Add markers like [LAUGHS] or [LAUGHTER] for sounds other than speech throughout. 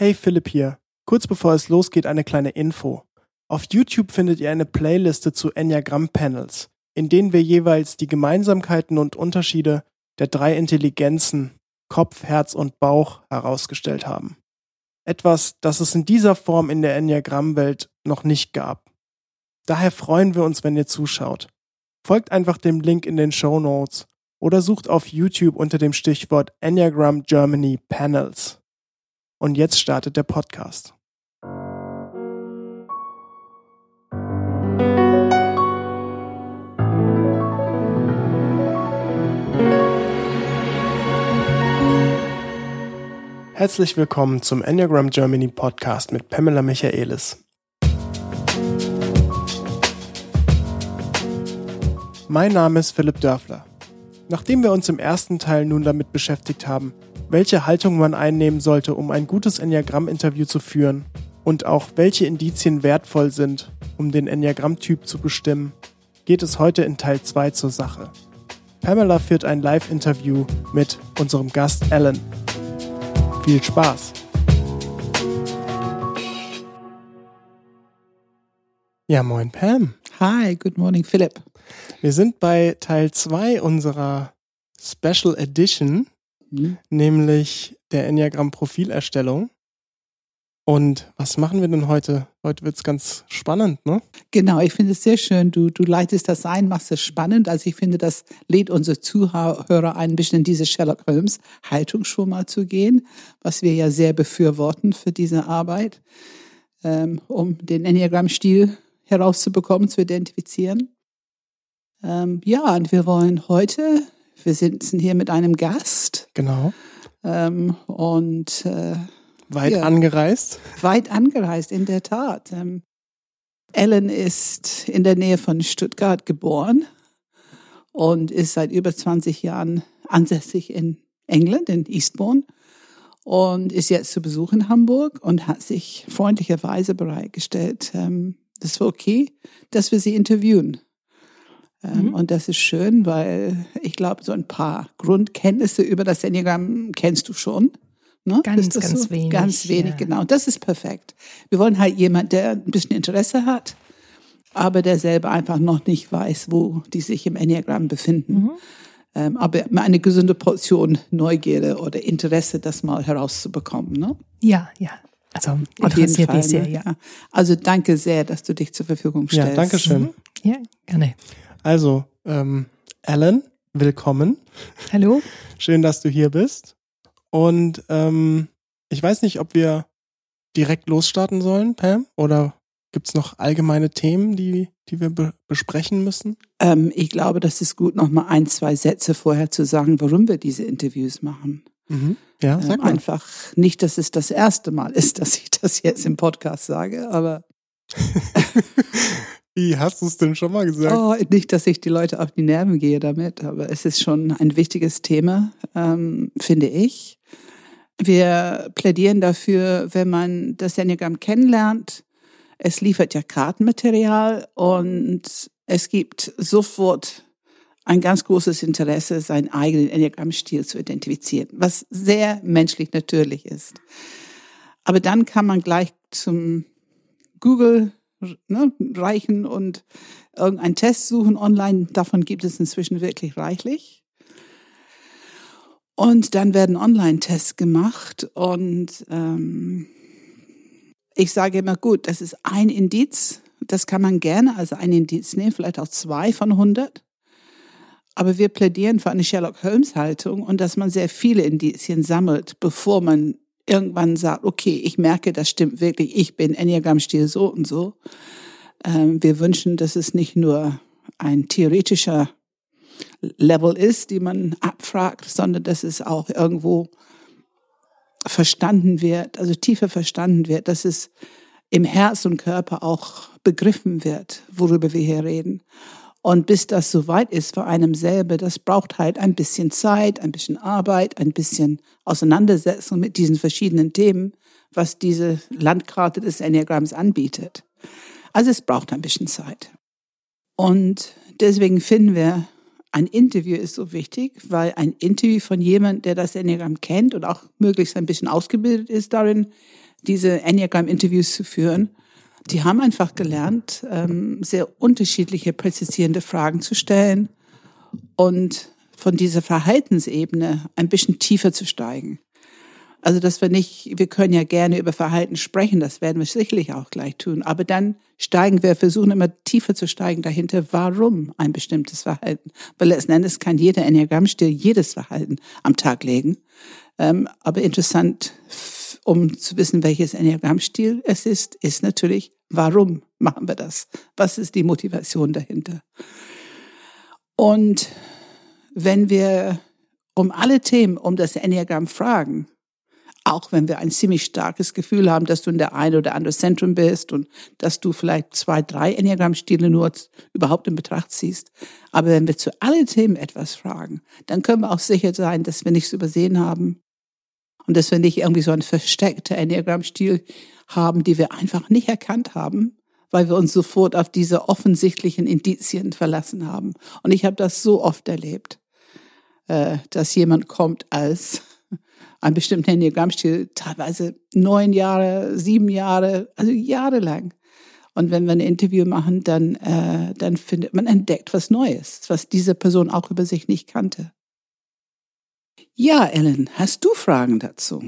Hey Philipp hier. Kurz bevor es losgeht, eine kleine Info. Auf YouTube findet ihr eine Playliste zu Enneagramm-Panels, in denen wir jeweils die Gemeinsamkeiten und Unterschiede der drei Intelligenzen Kopf, Herz und Bauch herausgestellt haben. Etwas, das es in dieser Form in der Enneagramm-Welt noch nicht gab. Daher freuen wir uns, wenn ihr zuschaut. Folgt einfach dem Link in den Show Notes oder sucht auf YouTube unter dem Stichwort Enneagram Germany Panels. Und jetzt startet der Podcast. Herzlich willkommen zum Enneagram Germany Podcast mit Pamela Michaelis. Mein Name ist Philipp Dörfler. Nachdem wir uns im ersten Teil nun damit beschäftigt haben, welche Haltung man einnehmen sollte, um ein gutes Enneagramm-Interview zu führen und auch welche Indizien wertvoll sind, um den Enneagramm-Typ zu bestimmen, geht es heute in Teil 2 zur Sache. Pamela führt ein Live-Interview mit unserem Gast Alan. Viel Spaß! Ja, moin Pam. Hi, good morning Philipp. Wir sind bei Teil 2 unserer Special Edition, mhm. nämlich der Enneagramm-Profilerstellung. Und was machen wir denn heute? Heute wird es ganz spannend, ne? Genau, ich finde es sehr schön. Du, du leitest das ein, machst es spannend. Also ich finde, das lädt unsere Zuhörer ein, ein bisschen in diese Sherlock Holmes Haltung schon mal zu gehen, was wir ja sehr befürworten für diese Arbeit, ähm, um den Enneagramm-Stil herauszubekommen, zu identifizieren. Ähm, ja, und wir wollen heute, wir sitzen hier mit einem Gast. Genau. Ähm, und äh, weit ja, angereist. Weit angereist, in der Tat. Ähm, Ellen ist in der Nähe von Stuttgart geboren und ist seit über 20 Jahren ansässig in England, in Eastbourne und ist jetzt zu Besuch in Hamburg und hat sich freundlicherweise bereitgestellt. Ähm, das war okay, dass wir sie interviewen. Ähm, mhm. Und das ist schön, weil ich glaube, so ein paar Grundkenntnisse über das Enneagramm kennst du schon. Ne? Ganz, ganz so? wenig. Ganz wenig, ja. genau. Das ist perfekt. Wir wollen halt jemand, der ein bisschen Interesse hat, aber der selber einfach noch nicht weiß, wo die sich im Enneagramm befinden. Mhm. Ähm, aber eine gesunde Portion Neugierde oder Interesse, das mal herauszubekommen. Ne? Ja, ja. Also interessiert Fall, mich sehr, ne? ja. Also danke sehr, dass du dich zur Verfügung stellst. Ja, danke schön. Mhm. Ja, gerne. Also, ähm, Alan, willkommen. Hallo. Schön, dass du hier bist. Und ähm, ich weiß nicht, ob wir direkt losstarten sollen, Pam, oder gibt's noch allgemeine Themen, die, die wir be besprechen müssen? Ähm, ich glaube, das ist gut, noch mal ein, zwei Sätze vorher zu sagen, warum wir diese Interviews machen. Mhm. Ja, sag ähm, mal. Einfach nicht, dass es das erste Mal ist, dass ich das jetzt im Podcast sage, aber [LAUGHS] Wie hast du es denn schon mal gesagt? Oh, nicht, dass ich die Leute auf die Nerven gehe damit, aber es ist schon ein wichtiges Thema, ähm, finde ich. Wir plädieren dafür, wenn man das Enneagramm kennenlernt, es liefert ja Kartenmaterial und es gibt sofort ein ganz großes Interesse, seinen eigenen Enneagramm-Stil zu identifizieren, was sehr menschlich natürlich ist. Aber dann kann man gleich zum Google ne, reichen und irgendeinen Test suchen online. Davon gibt es inzwischen wirklich reichlich. Und dann werden Online-Tests gemacht und ähm, ich sage immer, gut, das ist ein Indiz, das kann man gerne als ein Indiz nehmen, vielleicht auch zwei von 100. Aber wir plädieren für eine Sherlock Holmes-Haltung und dass man sehr viele Indizien sammelt, bevor man irgendwann sagt, okay, ich merke, das stimmt wirklich, ich bin Enneagramm-Stil so und so. Ähm, wir wünschen, dass es nicht nur ein theoretischer Level ist, die man abfragt, sondern dass es auch irgendwo verstanden wird, also tiefer verstanden wird, dass es im Herz und Körper auch begriffen wird, worüber wir hier reden. Und bis das soweit ist für einem selber, das braucht halt ein bisschen Zeit, ein bisschen Arbeit, ein bisschen Auseinandersetzung mit diesen verschiedenen Themen, was diese Landkarte des Enneagramms anbietet. Also es braucht ein bisschen Zeit. Und deswegen finden wir, ein Interview ist so wichtig, weil ein Interview von jemand, der das Enneagramm kennt und auch möglichst ein bisschen ausgebildet ist darin, diese Enneagram-Interviews zu führen, die haben einfach gelernt, ähm, sehr unterschiedliche, präzisierende Fragen zu stellen und von dieser Verhaltensebene ein bisschen tiefer zu steigen. Also, dass wir nicht, wir können ja gerne über Verhalten sprechen, das werden wir sicherlich auch gleich tun, aber dann steigen wir, versuchen immer tiefer zu steigen dahinter, warum ein bestimmtes Verhalten. Weil letzten Endes kann jeder Enneagrammstil jedes Verhalten am Tag legen. Ähm, aber interessant, um zu wissen, welches Enneagrammstil es ist, ist natürlich, warum machen wir das? Was ist die Motivation dahinter? Und wenn wir um alle Themen um das Enneagramm fragen, auch wenn wir ein ziemlich starkes Gefühl haben, dass du in der eine oder andere Zentrum bist und dass du vielleicht zwei, drei Enneagrammstile nur überhaupt in Betracht ziehst. Aber wenn wir zu allen Themen etwas fragen, dann können wir auch sicher sein, dass wir nichts übersehen haben und dass wir nicht irgendwie so einen versteckten Enneagrammstil haben, die wir einfach nicht erkannt haben, weil wir uns sofort auf diese offensichtlichen Indizien verlassen haben. Und ich habe das so oft erlebt, äh, dass jemand kommt als [LAUGHS] einen bestimmten Enneagrammstil, teilweise neun Jahre, sieben Jahre, also jahrelang. Und wenn wir ein Interview machen, dann, äh, dann findet man entdeckt was Neues, was diese Person auch über sich nicht kannte. Ja, Ellen, hast du Fragen dazu?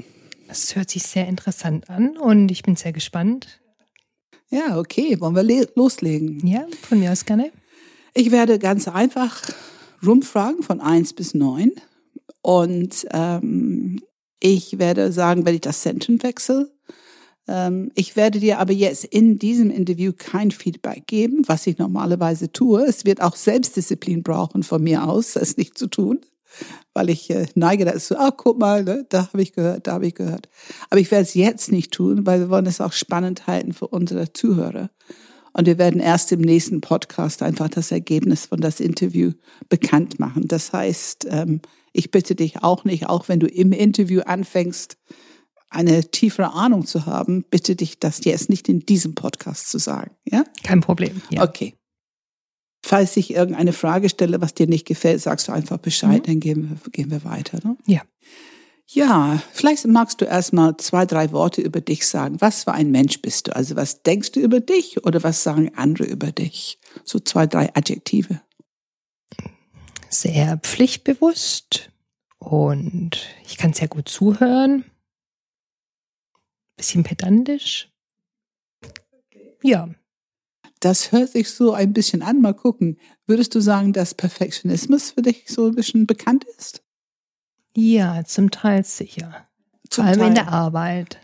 Das hört sich sehr interessant an und ich bin sehr gespannt. Ja, okay, wollen wir loslegen? Ja, von mir aus gerne. Ich werde ganz einfach rumfragen von eins bis neun und ähm, ich werde sagen, wenn ich das Zentrum wechsle. Ähm, ich werde dir aber jetzt in diesem Interview kein Feedback geben, was ich normalerweise tue. Es wird auch Selbstdisziplin brauchen von mir aus, es nicht zu tun, weil ich äh, neige dazu, ah, guck mal, ne, da habe ich gehört, da habe ich gehört. Aber ich werde es jetzt nicht tun, weil wir wollen es auch spannend halten für unsere Zuhörer. Und wir werden erst im nächsten Podcast einfach das Ergebnis von das Interview bekannt machen. Das heißt, ähm, ich bitte dich auch nicht, auch wenn du im Interview anfängst, eine tiefere Ahnung zu haben, bitte dich das jetzt nicht in diesem Podcast zu sagen. Ja? Kein Problem. Ja. Okay. Falls ich irgendeine Frage stelle, was dir nicht gefällt, sagst du einfach Bescheid, mhm. dann gehen wir, gehen wir weiter. Ne? Ja. Ja, vielleicht magst du erstmal zwei, drei Worte über dich sagen. Was für ein Mensch bist du? Also was denkst du über dich oder was sagen andere über dich? So zwei, drei Adjektive sehr pflichtbewusst und ich kann sehr gut zuhören. Bisschen pedantisch. Ja. Das hört sich so ein bisschen an. Mal gucken. Würdest du sagen, dass Perfektionismus für dich so ein bisschen bekannt ist? Ja, zum Teil sicher. Zum Vor allem Teil. in der Arbeit.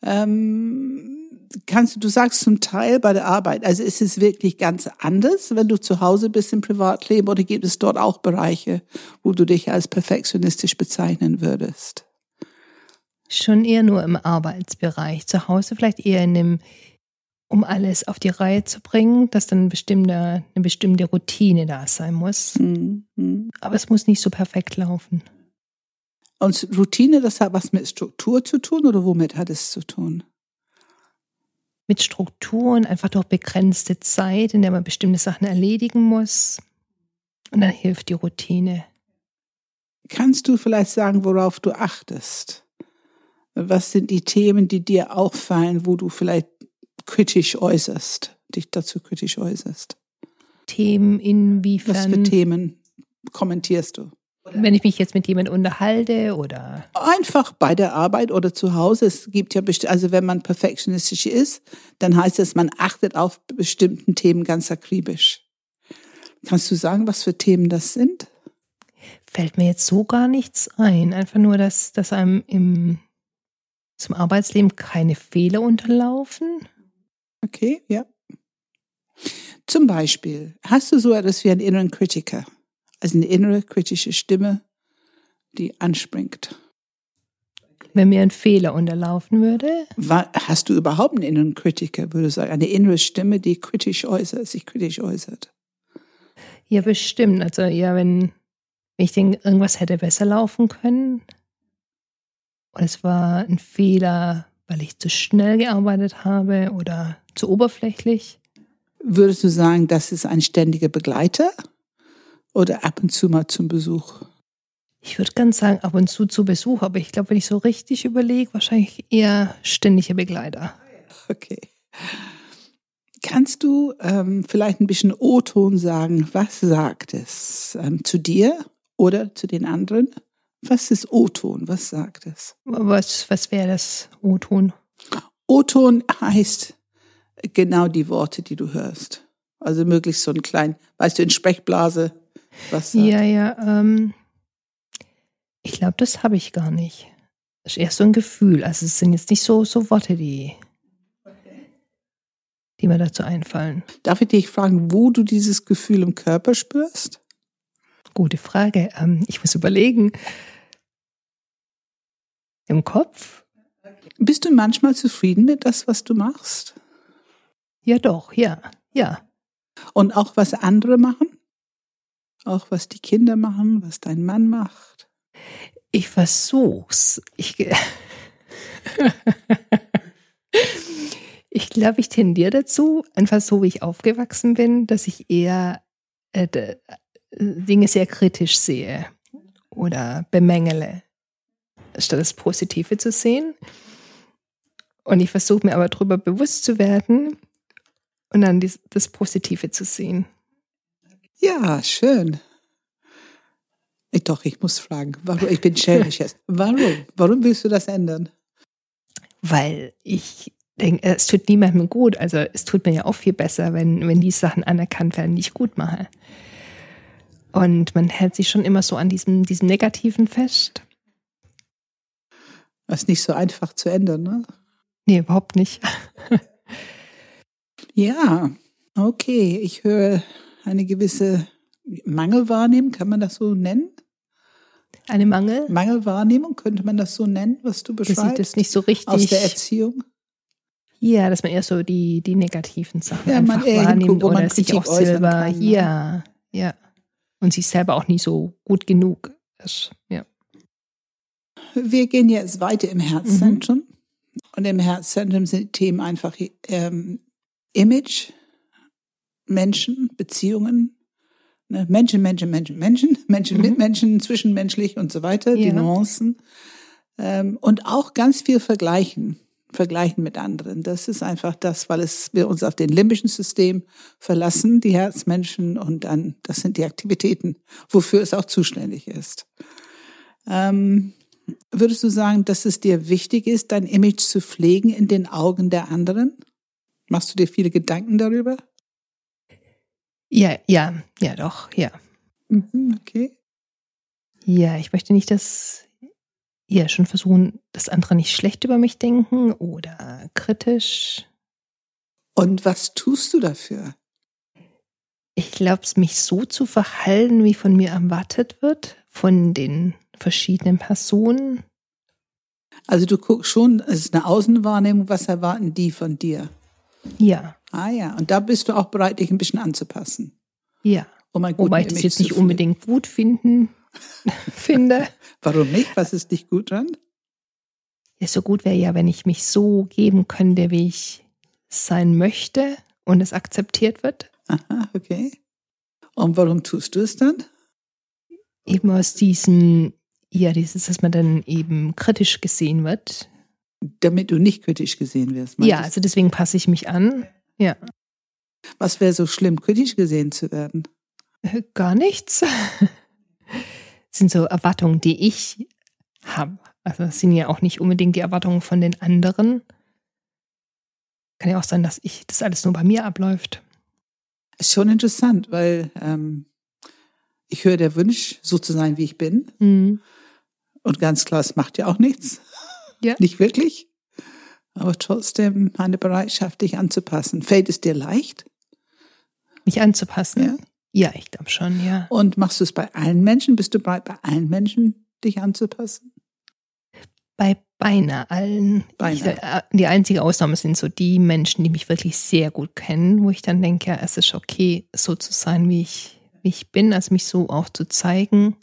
Ähm, kannst du, du sagst zum Teil bei der Arbeit, also ist es wirklich ganz anders, wenn du zu Hause bist im Privatleben oder gibt es dort auch Bereiche, wo du dich als perfektionistisch bezeichnen würdest? Schon eher nur im Arbeitsbereich. Zu Hause vielleicht eher in dem, um alles auf die Reihe zu bringen, dass dann bestimmte, eine bestimmte Routine da sein muss. Mhm. Aber es muss nicht so perfekt laufen. Und Routine, das hat was mit Struktur zu tun oder womit hat es zu tun? mit Strukturen, einfach durch begrenzte Zeit, in der man bestimmte Sachen erledigen muss. Und dann hilft die Routine. Kannst du vielleicht sagen, worauf du achtest? Was sind die Themen, die dir auffallen, wo du vielleicht kritisch äußerst, dich dazu kritisch äußerst? Themen inwiefern? Was für Themen kommentierst du? Wenn ich mich jetzt mit jemandem unterhalte oder? Einfach bei der Arbeit oder zu Hause. Es gibt ja, also wenn man perfektionistisch ist, dann heißt es, man achtet auf bestimmten Themen ganz akribisch. Kannst du sagen, was für Themen das sind? Fällt mir jetzt so gar nichts ein. Einfach nur, dass, dass einem im, zum Arbeitsleben keine Fehler unterlaufen. Okay, ja. Zum Beispiel, hast du so etwas wie einen inneren Kritiker? Also eine innere kritische Stimme, die anspringt. Wenn mir ein Fehler unterlaufen würde? Hast du überhaupt einen inneren Kritiker, würde ich sagen? Eine innere Stimme, die kritisch äußert, sich kritisch äußert? Ja, bestimmt. Also ja, wenn ich denke, irgendwas hätte besser laufen können. Und es war ein Fehler, weil ich zu schnell gearbeitet habe oder zu oberflächlich. Würdest du sagen, das ist ein ständiger Begleiter? oder ab und zu mal zum Besuch? Ich würde ganz sagen, ab und zu zu Besuch, aber ich glaube, wenn ich so richtig überlege, wahrscheinlich eher ständiger Begleiter. Okay. Kannst du ähm, vielleicht ein bisschen O-Ton sagen? Was sagt es ähm, zu dir oder zu den anderen? Was ist O-Ton? Was sagt es? Was, was wäre das O-Ton? O-Ton heißt genau die Worte, die du hörst. Also möglichst so ein klein, weißt du, in Sprechblase. Was sagt. Ja, ja. Ähm, ich glaube, das habe ich gar nicht. Das ist eher so ein Gefühl. Also es sind jetzt nicht so, so Worte, die, die mir dazu einfallen. Darf ich dich fragen, wo du dieses Gefühl im Körper spürst? Gute Frage. Ähm, ich muss überlegen. Im Kopf? Bist du manchmal zufrieden mit das, was du machst? Ja, doch, ja, ja. Und auch was andere machen? Auch was die Kinder machen, was dein Mann macht? Ich versuch's. Ich, [LAUGHS] ich glaube, ich tendiere dazu, einfach so wie ich aufgewachsen bin, dass ich eher äh, Dinge sehr kritisch sehe oder bemängele, statt das Positive zu sehen. Und ich versuche mir aber darüber bewusst zu werden und dann dies, das Positive zu sehen. Ja, schön. Ich, doch, ich muss fragen. Warum? Ich bin [LAUGHS] schelmisch jetzt. Warum? Warum willst du das ändern? Weil ich denke, es tut niemandem gut. Also es tut mir ja auch viel besser, wenn, wenn die Sachen anerkannt werden, die ich gut mache. Und man hält sich schon immer so an diesem, diesem Negativen fest. Das ist nicht so einfach zu ändern, ne? Nee, überhaupt nicht. [LAUGHS] ja, okay. Ich höre eine gewisse Mangelwahrnehmung, kann man das so nennen? Eine Mangel? Mangelwahrnehmung, könnte man das so nennen, was du beschreibst? Das sieht das nicht so richtig. Aus der Erziehung? Ja, dass man eher so die, die negativen Sachen ja, einfach wahrnimmt hinguckt, oder sich auch selber, kann, ne? ja, ja. Und sich selber auch nie so gut genug ist, ja. Wir gehen jetzt weiter im Herzzentrum. Mhm. Und im Herzzentrum sind Themen einfach ähm, Image, Menschen, Beziehungen, ne? Menschen, Menschen, Menschen, Menschen, [LAUGHS] Menschen Mhm. mit Menschen, zwischenmenschlich und so weiter, die Ja. Nuancen. Ähm, und auch ganz viel Vergleichen, Vergleichen mit anderen. Das ist einfach das, weil es wir uns auf den limbischen System verlassen, die Herzmenschen, und dann, das sind die Aktivitäten, wofür es auch zuständig ist. Ähm, würdest du sagen, dass es dir wichtig ist, dein Image zu pflegen in den Augen der anderen? Machst du dir viele Gedanken darüber? Ja, ja, ja, doch, ja. Mhm, okay. Ja, ich möchte nicht, dass ja schon versuchen, dass andere nicht schlecht über mich denken oder kritisch. Und was tust du dafür? Ich glaube, mich so zu verhalten, wie von mir erwartet wird, von den verschiedenen Personen. Also du guckst schon, es ist eine Außenwahrnehmung, was erwarten die von dir? Ja, Ah ja, und da bist du auch bereit, dich ein bisschen anzupassen. ja. Um ein gutes Wobei ich das jetzt nicht unbedingt gut finden [LAUGHS] finde. Warum nicht? Was ist nicht gut dran? Ja, so gut wäre ja, wenn ich mich so geben könnte, wie ich sein möchte und es akzeptiert wird. Aha, okay. Und warum tust du es dann? Eben aus diesem, ja, dieses, dass man dann eben kritisch gesehen wird. Damit du nicht kritisch gesehen wirst. Ja, also deswegen passe ich mich an. Ja? Was wäre so schlimm, kritisch gesehen zu werden? Äh, gar nichts. Das [LAUGHS] sind so Erwartungen, die ich habe. Also das sind ja auch nicht unbedingt die Erwartungen von den anderen. Kann ja auch sein, dass ich das alles nur bei mir abläuft. Ist schon interessant, weil ähm, ich höre der Wunsch, so zu sein, wie ich bin. Mhm. Und ganz klar, es macht ja auch nichts. Ja. [LAUGHS] Nicht wirklich. Aber trotzdem eine Bereitschaft, dich anzupassen. Fällt es dir leicht? Mich anzupassen. Ja. Ja, ich glaube schon, ja. Und machst du es bei allen Menschen? Bist du bereit, bei allen Menschen dich anzupassen? Bei beinahe allen. Beinahe. Ich, äh, die einzige Ausnahme sind so die Menschen, die mich wirklich sehr gut kennen, wo ich dann denke, ja, es ist okay, so zu sein, wie ich, wie ich bin, also mich so auch zu zeigen.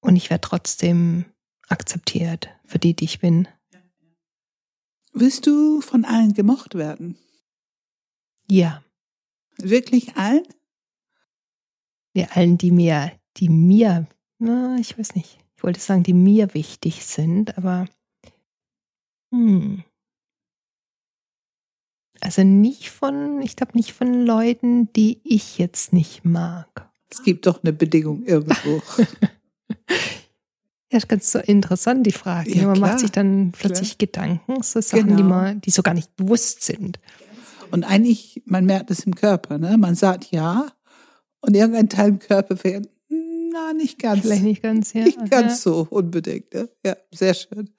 Und ich werde trotzdem akzeptiert für die, die ich bin. Willst du von allen gemocht werden? Ja, Wirklich allen? ja allen, die mir, die mir na, ich weiß nicht. Ich wollte sagen, die mir wichtig sind, aber hm. Also nicht von, ich glaube nicht von Leuten, die ich jetzt nicht mag. Es gibt doch eine Bedingung irgendwo. [LAUGHS] Ja, das ist ganz so interessant, die Frage. Ja, man klar, macht sich dann plötzlich klar. Gedanken, so Sachen, genau. die, man, die so gar nicht bewusst sind. Und eigentlich, man merkt es im Körper, ne? Man sagt ja und irgendein Teil im Körper fährt, na, nicht ganz. Vielleicht nicht ganz, ja. Nicht ganz ja. so unbedingt. Ne? Ja, sehr schön.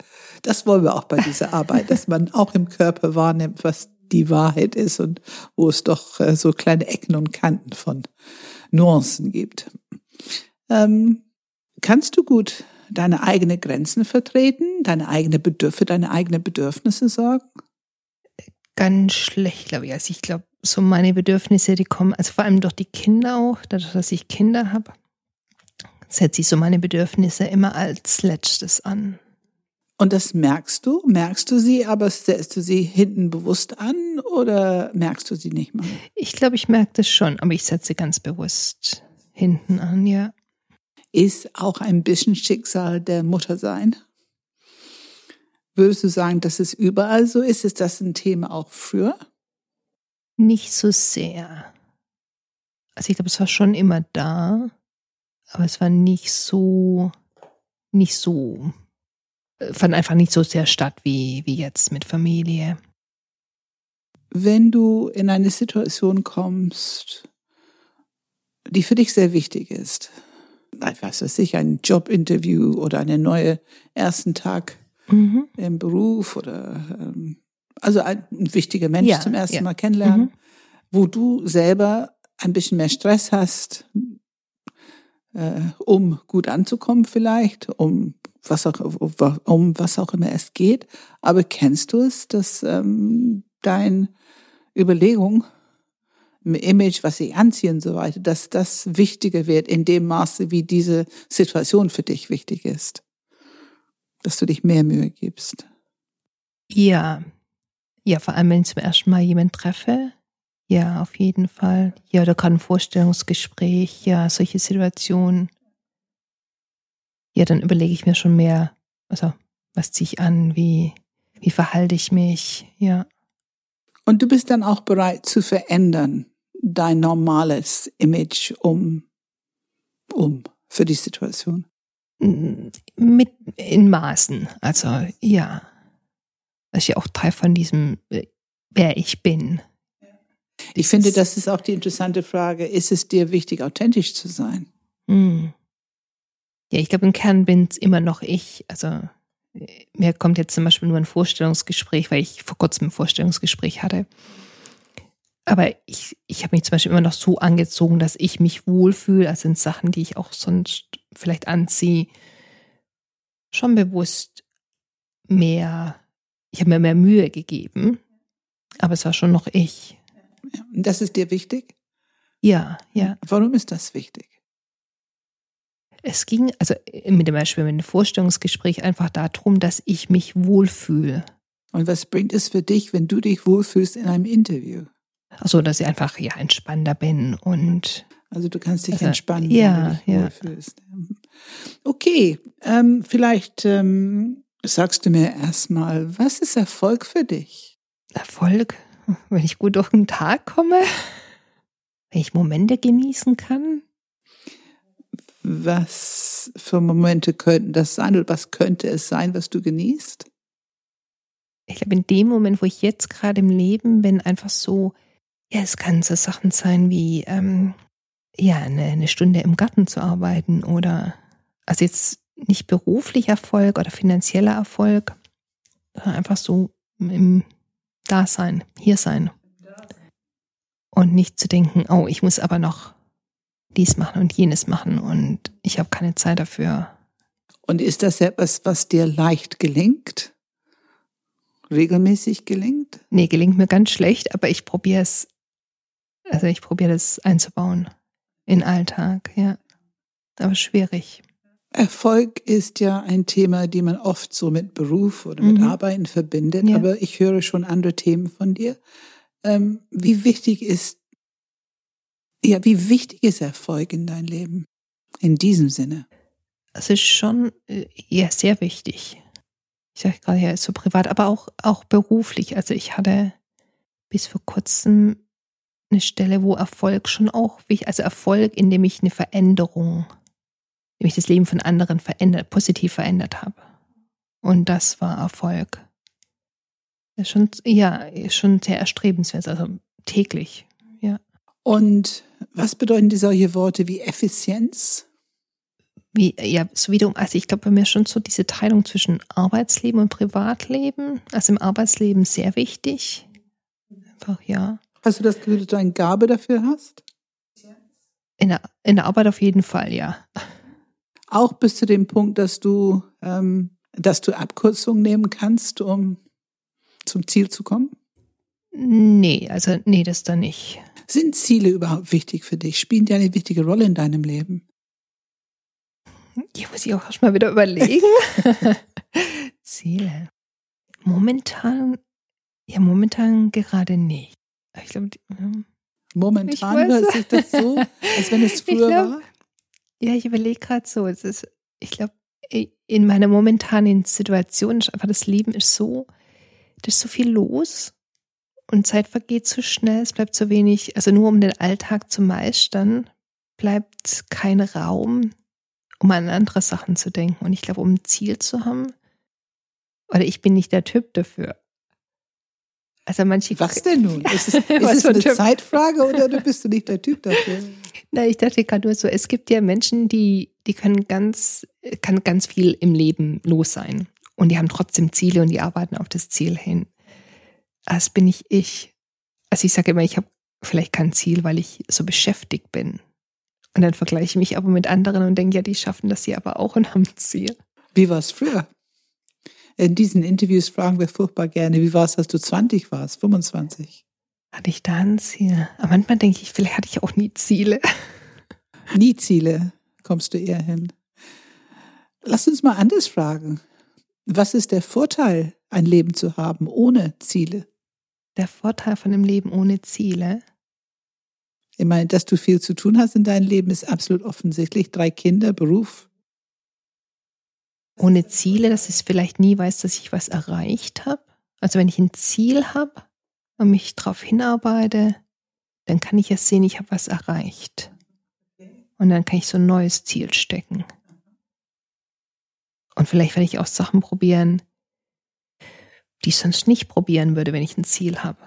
Das wollen wir auch bei dieser Arbeit, dass man auch im Körper wahrnimmt, was die Wahrheit ist und wo es doch äh, so kleine Ecken und Kanten von Nuancen gibt. Ähm, kannst du gut deine eigenen Grenzen vertreten, deine eigene Bedürfnisse, deine eigenen Bedürfnisse sorgen? Ganz schlecht, glaube ich. Also ich glaube, so meine Bedürfnisse, die kommen, also vor allem durch die Kinder auch, dadurch, dass ich Kinder habe, setze ich so meine Bedürfnisse immer als letztes an. Und das merkst du? Merkst du sie, aber setzt du sie hinten bewusst an oder merkst du sie nicht mal? Ich glaube, ich merke das schon, aber ich setze sie ganz bewusst hinten an, ja ist auch ein bisschen Schicksal der Mutter sein. Würdest du sagen, dass es überall so ist? Ist das ein Thema auch für? Nicht so sehr. Also ich glaube, es war schon immer da, aber es war nicht so, nicht so, äh, fand einfach nicht so sehr statt wie, wie jetzt mit Familie. Wenn du in eine Situation kommst, die für dich sehr wichtig ist, was weiß ich, ein Jobinterview oder eine neue ersten Tag mhm. im Beruf oder ähm, also ein, ein wichtiger Mensch ja, zum ersten ja. Mal kennenlernen, mhm. wo du selber ein bisschen mehr Stress hast, äh, um gut anzukommen vielleicht, um was auch um was auch immer es geht. Aber kennst du es, dass ähm, dein Überlegung Image, was sie anziehen und so weiter, dass das wichtiger wird in dem Maße, wie diese Situation für dich wichtig ist. Dass du dich mehr Mühe gibst. Ja. Ja, vor allem, wenn ich zum ersten Mal jemanden treffe. Ja, auf jeden Fall. Ja, da kann ein Vorstellungsgespräch, ja, solche Situationen. Ja, dann überlege ich mir schon mehr, also, was ziehe ich an, wie, wie verhalte ich mich, ja. Und du bist dann auch bereit zu verändern, dein normales Image um, um für die Situation? Mit in Maßen. Also ja. Das ist ja auch Teil von diesem, äh, wer ich bin. Ich finde, das ist auch die interessante Frage. Ist es dir wichtig, authentisch zu sein? Hm. Ja, ich glaube, im Kern bin es immer noch ich. Also mir kommt jetzt zum Beispiel nur ein Vorstellungsgespräch, weil ich vor kurzem ein Vorstellungsgespräch hatte. Aber ich, ich habe mich zum Beispiel immer noch so angezogen, dass ich mich wohlfühle. Also sind Sachen, die ich auch sonst vielleicht anziehe, schon bewusst mehr, ich habe mir mehr Mühe gegeben. Aber es war schon noch ich. Das ist dir wichtig? Ja, ja. Warum ist das wichtig? Es ging, also mit dem Beispiel mit dem Vorstellungsgespräch einfach darum, dass ich mich wohlfühle. Und was bringt es für dich, wenn du dich wohlfühlst in einem Interview? Also, dass ich einfach ja entspannter bin und also du kannst dich also, entspannen, ja, wenn du dich ja. wohlfühlst. Okay, ähm, vielleicht ähm, sagst du mir erstmal, was ist Erfolg für dich? Erfolg, wenn ich gut durch den Tag komme, wenn ich Momente genießen kann. Was für Momente könnten das sein oder was könnte es sein, was du genießt? Ich glaube, in dem Moment, wo ich jetzt gerade im Leben bin, einfach so ja, es kann so Sachen sein wie, ähm, ja, eine, eine Stunde im Garten zu arbeiten oder, also jetzt nicht beruflicher Erfolg oder finanzieller Erfolg, sondern einfach so im Dasein, hier sein. Und nicht zu denken, oh, ich muss aber noch dies machen und jenes machen und ich habe keine Zeit dafür. Und ist das etwas, was dir leicht gelingt? Regelmäßig gelingt? Nee, gelingt mir ganz schlecht, aber ich probiere es also ich probiere das einzubauen in Alltag, ja. Aber schwierig. Erfolg ist ja ein Thema, die man oft so mit Beruf oder mit mhm. Arbeiten verbindet, ja. aber ich höre schon andere Themen von dir. Ähm, wie wichtig ist, ja, wie wichtig ist Erfolg in dein Leben? In diesem Sinne? Es ist schon äh, ja sehr wichtig. Ich sage gerade ja, so privat, aber auch, auch beruflich. Also ich hatte bis vor kurzem eine Stelle, wo Erfolg schon auch wichtig, also Erfolg, indem ich eine Veränderung, indem ich das Leben von anderen verändert, positiv verändert habe. Und das war Erfolg. Das ist schon, ja, schon sehr erstrebenswert, also täglich, ja. Und was bedeuten die solche Worte wie Effizienz? Wie, ja, so wiederum, also ich glaube bei mir schon so diese Teilung zwischen Arbeitsleben und Privatleben. Also im Arbeitsleben sehr wichtig. Einfach, ja. Hast du das Gefühl, dass du eine Gabe dafür hast? In der, in der Arbeit auf jeden Fall, ja. Auch bis zu dem Punkt, dass du, ähm, dass du Abkürzungen nehmen kannst, um zum Ziel zu kommen? Nee, also nee, das da nicht. Sind Ziele überhaupt wichtig für dich? Spielen die eine wichtige Rolle in deinem Leben? Die muss ich auch erst mal wieder überlegen. [LAUGHS] Ziele. Momentan, ja, momentan gerade nicht. Ich glaube, momentan hört sich das so, als wenn es [LAUGHS] früher glaub, war. Ja, ich überlege gerade so. Es ist, ich glaube, in meiner momentanen Situation ist einfach das Leben ist so, da ist so viel los und Zeit vergeht zu so schnell. Es bleibt so wenig, also nur um den Alltag zu meistern, bleibt kein Raum, um an andere Sachen zu denken. Und ich glaube, um ein Ziel zu haben, oder ich bin nicht der Typ dafür. Also manche. Was denn nun? [LAUGHS] Ist es, ist es eine? Zeitfrage oder bist du nicht der Typ dafür? [LAUGHS] Na, ich dachte gerade nur so, es gibt ja Menschen, die, die können ganz, kann ganz viel im Leben los sein. Und die haben trotzdem Ziele und die arbeiten auf das Ziel hin. Das bin ich ich. Also ich sage immer, ich habe vielleicht kein Ziel, weil ich so beschäftigt bin. Und dann vergleiche ich mich aber mit anderen und denke, ja, die schaffen das hier aber auch und haben ein Ziel. Wie war es früher? In diesen Interviews fragen wir furchtbar gerne, wie war es, als du 20 warst, 25? Hatte ich da ein Ziel? Aber manchmal denke ich, vielleicht hatte ich auch nie Ziele. [LAUGHS] Nie Ziele, kommst du eher hin. Lass uns mal anders fragen. Was ist der Vorteil, ein Leben zu haben ohne Ziele? Der Vorteil von einem Leben ohne Ziele? Ich meine, dass du viel zu tun hast in deinem Leben, ist absolut offensichtlich. Drei Kinder, Beruf. Ohne Ziele, dass ich vielleicht nie weiß, dass ich was erreicht habe. Also wenn ich ein Ziel habe und mich darauf hinarbeite, dann kann ich ja sehen, ich habe was erreicht. Und dann kann ich so ein neues Ziel stecken. Und vielleicht werde ich auch Sachen probieren, die ich sonst nicht probieren würde, wenn ich ein Ziel habe.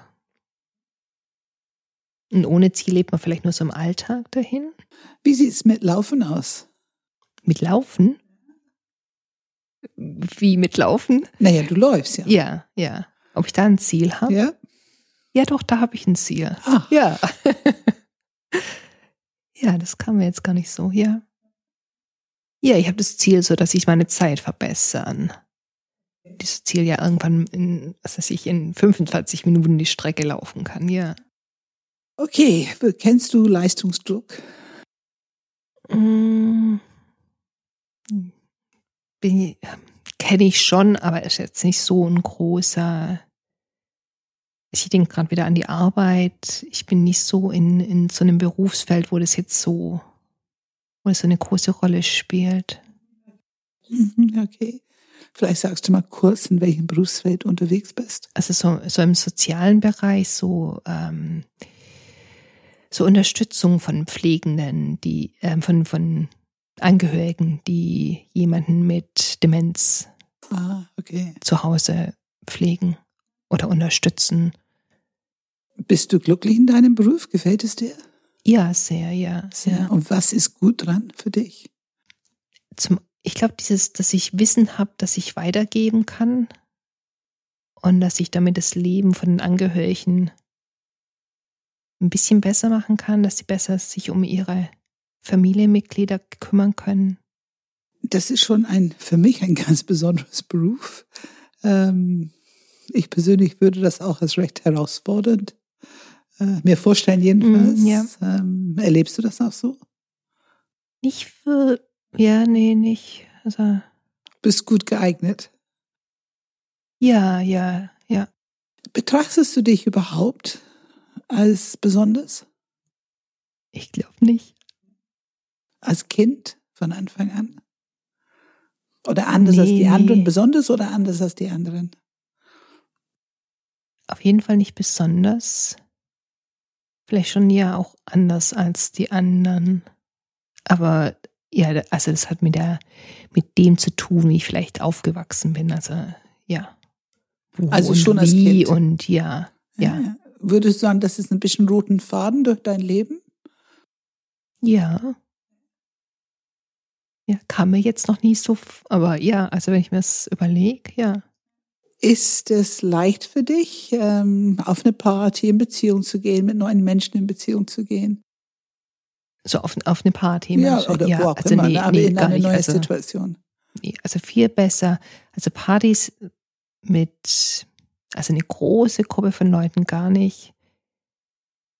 Und ohne Ziel lebt man vielleicht nur so im Alltag dahin. Wie sieht es mit Laufen aus? Mit Laufen? Wie mit Laufen? Naja, du läufst ja. Ja, ja. Ob ich da ein Ziel habe? Ja. Ja, doch, da habe ich ein Ziel. Ah. Ja. [LAUGHS] ja, das kam mir jetzt gar nicht so, ja. Ja, ich habe das Ziel, so dass ich meine Zeit verbessern. Dieses Ziel ja irgendwann in, was weiß ich, in 25 Minuten die Strecke laufen kann, ja. Okay, kennst du Leistungsdruck? Mmh. Kenne ich schon, aber ist jetzt nicht so ein großer. Ich denke gerade wieder an die Arbeit. Ich bin nicht so in, in so einem Berufsfeld, wo das jetzt so wo es eine große Rolle spielt. Mhm, okay. Vielleicht sagst du mal kurz, in welchem Berufsfeld du unterwegs bist. Also so, so im sozialen Bereich, so, ähm, so Unterstützung von Pflegenden, die, ähm, von, von Angehörigen, die jemanden mit Demenz ah, okay. zu Hause pflegen oder unterstützen. Bist du glücklich in deinem Beruf? Gefällt es dir? Ja, sehr, ja, sehr. Ja, und was ist gut dran für dich? Zum, ich glaube, dieses, dass ich Wissen habe, dass ich weitergeben kann und dass ich damit das Leben von den Angehörigen ein bisschen besser machen kann, dass sie besser sich um ihre Familienmitglieder kümmern können. Das ist schon ein, für mich ein ganz besonderes Beruf. Ähm, ich persönlich würde das auch als recht herausfordernd äh, mir vorstellen jedenfalls. Mm, ja. ähm, erlebst du das auch so? Nicht für, ja, nee, nicht. Also. Bist gut geeignet? Ja, ja, ja. Betrachtest du dich überhaupt als besonders? Ich glaube nicht. Als Kind von Anfang an? Oder anders nee, als die anderen, besonders oder anders als die anderen? Auf jeden Fall nicht besonders. Vielleicht schon ja auch anders als die anderen. Aber ja, also das hat mit der, mit dem zu tun, wie ich vielleicht aufgewachsen bin. Also ja. Wo also schon als Kind. Und ja, ja, ja. Würdest du sagen, das ist ein bisschen roten Faden durch dein Leben? Ja. Ja, kam mir jetzt noch nie so, aber ja, also wenn ich mir das überlege, ja. Ist es leicht für dich, ähm, auf eine Party in Beziehung zu gehen, mit neuen Menschen in Beziehung zu gehen? So auf, auf eine Party? Ja, oder ja, wo auch also immer, nee, ne, aber nee, in eine neue also, Situation. Nee, also viel besser. Also Partys mit, also eine große Gruppe von Leuten gar nicht.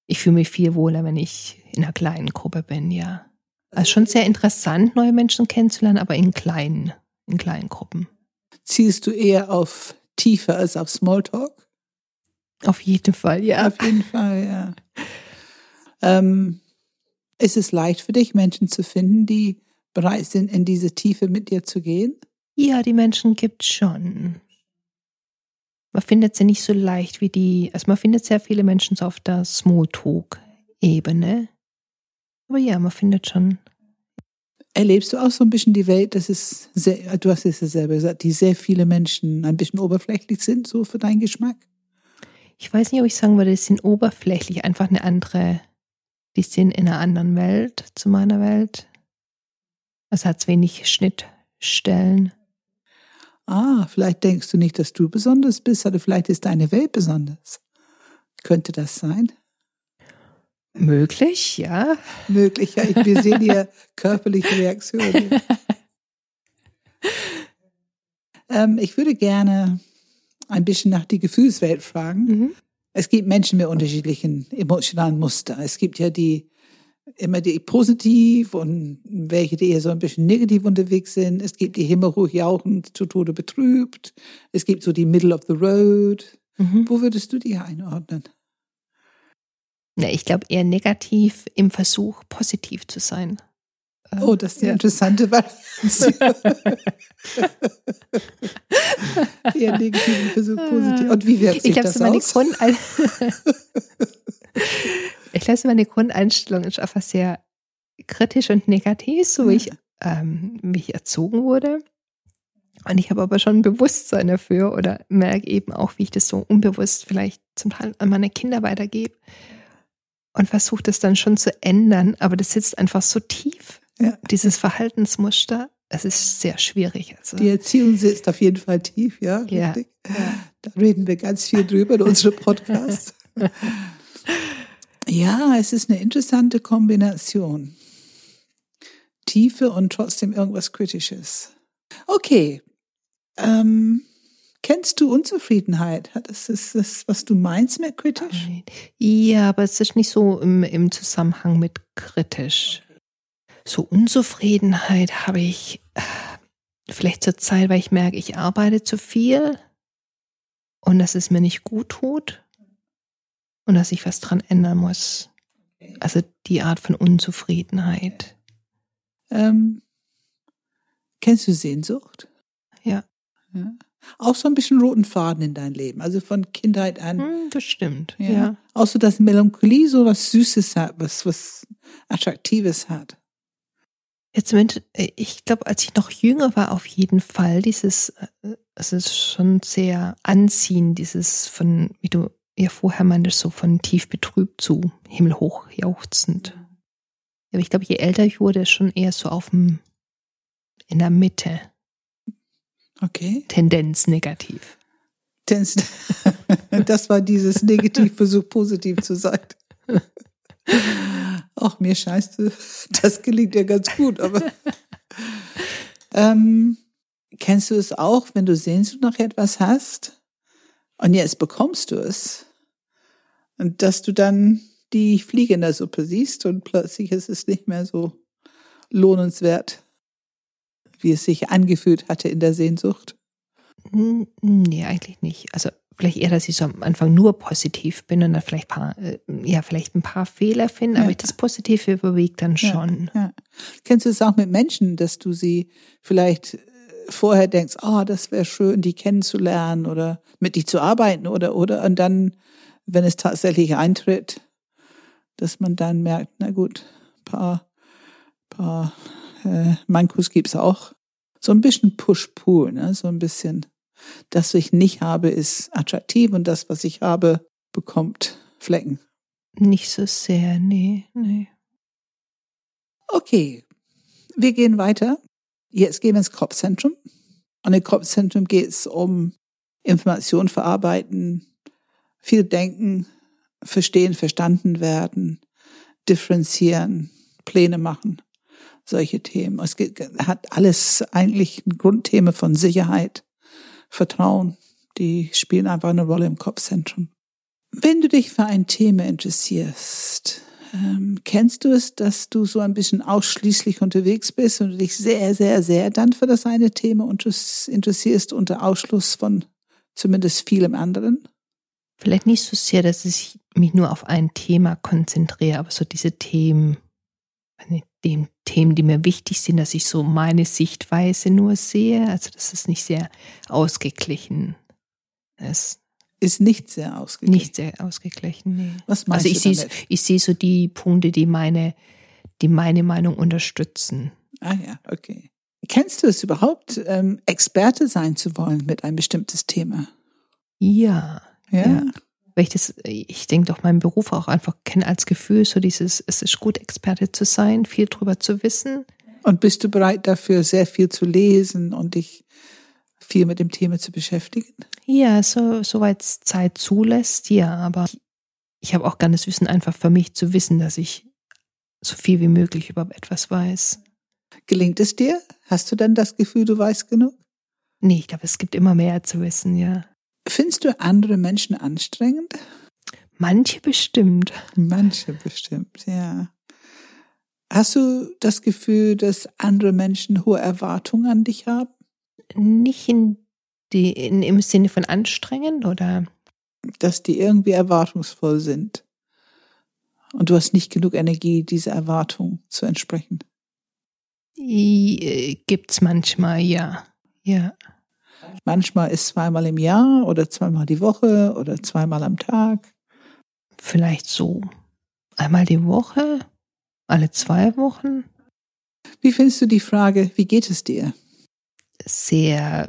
Ich fühle mich viel wohler, wenn ich in einer kleinen Gruppe bin, ja. Also schon sehr interessant, neue Menschen kennenzulernen, aber in kleinen, in kleinen Gruppen. Zielst du eher auf Tiefe als auf Smalltalk? Auf jeden Fall, ja. Auf jeden Fall, ja. Ähm, ist es leicht für dich, Menschen zu finden, die bereit sind, in diese Tiefe mit dir zu gehen? Ja, die Menschen gibt es schon. Man findet sie nicht so leicht wie die, also man findet sehr viele Menschen so auf der Smalltalk-Ebene. Aber ja, man findet schon. Erlebst du auch so ein bisschen die Welt, dass es sehr, du hast es ja selber gesagt, die sehr viele Menschen ein bisschen oberflächlich sind, so für deinen Geschmack? Ich weiß nicht, ob ich sagen würde, die sind oberflächlich, einfach eine andere, die sind in einer anderen Welt zu meiner Welt. Es hat wenig Schnittstellen. Ah, vielleicht denkst du nicht, dass du besonders bist, oder vielleicht ist deine Welt besonders. Könnte das sein? Möglich, ja. Möglich, ja. Wir sehen hier [LAUGHS] körperliche Reaktionen. ähm, ich würde gerne ein bisschen nach die Gefühlswelt fragen. Mhm. Es gibt Menschen mit unterschiedlichen emotionalen Mustern. Es gibt ja die immer die positiv und welche, die eher so ein bisschen negativ unterwegs sind. Es gibt die himmelruhig jauchend, zu Tode betrübt. Es gibt so die Middle of the Road. Mhm. Wo würdest du die einordnen? Ja, ich glaube eher negativ im Versuch, positiv zu sein. Oh, das ist eine ja. interessante Variation. [LAUGHS] eher negativ im Versuch, positiv. Und wie wirkt sich ich das so meine aus? [LAUGHS] Ich glaube, meine Grundeinstellung ist einfach sehr kritisch und negativ, so wie ich, ähm, wie ich erzogen wurde. Und ich habe aber schon ein Bewusstsein dafür oder merke eben auch, wie ich das so unbewusst vielleicht zum Teil an meine Kinder weitergebe und versuche das dann schon zu ändern, aber das sitzt einfach so tief, ja. dieses Verhaltensmuster. Es ist sehr schwierig. Also. Die Erziehung sitzt auf jeden Fall tief, ja. ja, ja. Da reden wir ganz viel drüber in unserem Podcast. [LAUGHS] ja, es ist eine interessante Kombination. Tiefe und trotzdem irgendwas Kritisches. Okay. Ähm, Kennst du Unzufriedenheit? Das ist das, was du meinst mit kritisch? Ja, aber es ist nicht so im, im Zusammenhang mit kritisch. So Unzufriedenheit habe ich vielleicht zur Zeit, weil ich merke, ich arbeite zu viel und dass es mir nicht gut tut und dass ich was dran ändern muss. Also die Art von Unzufriedenheit. Ähm, kennst du Sehnsucht? Ja. ja auch so ein bisschen roten Faden in dein Leben. Also von Kindheit an. Hm, das stimmt, ja. ja. Auch so, dass Melancholie so was Süßes hat, was, was Attraktives hat. Jetzt, Moment, ich glaube, als ich noch jünger war, auf jeden Fall dieses, äh, es ist schon sehr anziehend, dieses von, wie du ja vorher meintest, so von tief betrübt zu himmelhoch jauchzend. Aber ich glaube, je älter ich wurde, schon eher so auf dem, in der Mitte. Okay. Tendenz negativ. [LAUGHS] Das war dieses Negativversuch, positiv zu sein. [LAUGHS] Ach, mir scheiße, das gelingt ja ganz gut, aber [LAUGHS] ähm, kennst du es auch, wenn du Sehnsucht nach etwas hast und jetzt bekommst du es und dass du dann die Fliege in der Suppe siehst und plötzlich ist es nicht mehr so lohnenswert wie es sich angefühlt hatte in der Sehnsucht? Nee, eigentlich nicht. Also vielleicht eher, dass ich so am Anfang nur positiv bin und dann vielleicht paar, äh, ja, vielleicht ein paar Fehler finde, ja. aber das Positive überwiegt dann schon. Ja, ja. Kennst du es auch mit Menschen, dass du sie vielleicht vorher denkst, oh, das wäre schön, die kennenzulernen oder mit die zu arbeiten oder, oder, und dann, wenn es tatsächlich eintritt, dass man dann merkt, na gut, paar, paar, äh, Mankos gibt's auch. So ein bisschen Push-Pull, ne, so ein bisschen. Das, was ich nicht habe, ist attraktiv und das, was ich habe, bekommt Flecken. Nicht so sehr, nee, nee. Okay, wir gehen weiter. Jetzt gehen wir ins Kopfzentrum. Und im Kopfzentrum geht es um Information verarbeiten, viel denken, verstehen, verstanden werden, differenzieren, Pläne machen, solche Themen. Es hat alles eigentlich ein Grundthema von Sicherheit, Vertrauen. Die spielen einfach eine Rolle im Kopfzentrum. Wenn du dich für ein Thema interessierst, ähm, kennst du es, dass du so ein bisschen ausschließlich unterwegs bist und dich sehr, sehr, sehr dann für das eine Thema interessierst unter Ausschluss von zumindest vielem anderen? Vielleicht nicht so sehr, dass ich mich nur auf ein Thema konzentriere, aber so diese Themen, die Themen, die mir wichtig sind, dass ich so meine Sichtweise nur sehe, also dass es nicht sehr ausgeglichen ist. Ist nicht sehr ausgeglichen. Nicht sehr ausgeglichen, nee. Was meinst also ich du sehe, ich sehe so die Punkte, die meine, die meine Meinung unterstützen. Ah ja, okay. Kennst du es überhaupt, ähm, Experte sein zu wollen mit einem bestimmtes Thema? Ja. Ja. ja. Weil ich das, ich denke doch meinen Beruf auch einfach kenne als Gefühl, so dieses, es ist gut, Experte zu sein, viel drüber zu wissen. Und bist du bereit dafür, sehr viel zu lesen und dich viel mit dem Thema zu beschäftigen? Ja, so, soweit es Zeit zulässt, ja, aber ich habe auch gerne das Wissen einfach für mich zu wissen, dass ich so viel wie möglich über etwas weiß. Gelingt es dir? Hast du dann das Gefühl, du weißt genug? Nee, ich glaube, es gibt immer mehr zu wissen, ja. Findest du andere Menschen anstrengend? Manche bestimmt. Manche bestimmt, ja. Hast du das Gefühl, dass andere Menschen hohe Erwartungen an dich haben? Nicht in die, in, im Sinne von anstrengend oder? Dass die irgendwie erwartungsvoll sind. Und du hast nicht genug Energie, dieser Erwartung zu entsprechen. Äh, gibt's manchmal, ja. Ja. Manchmal ist zweimal im Jahr oder zweimal die Woche oder zweimal am Tag. Vielleicht so einmal die Woche, alle zwei Wochen. Wie findest du die Frage, wie geht es dir? Sehr,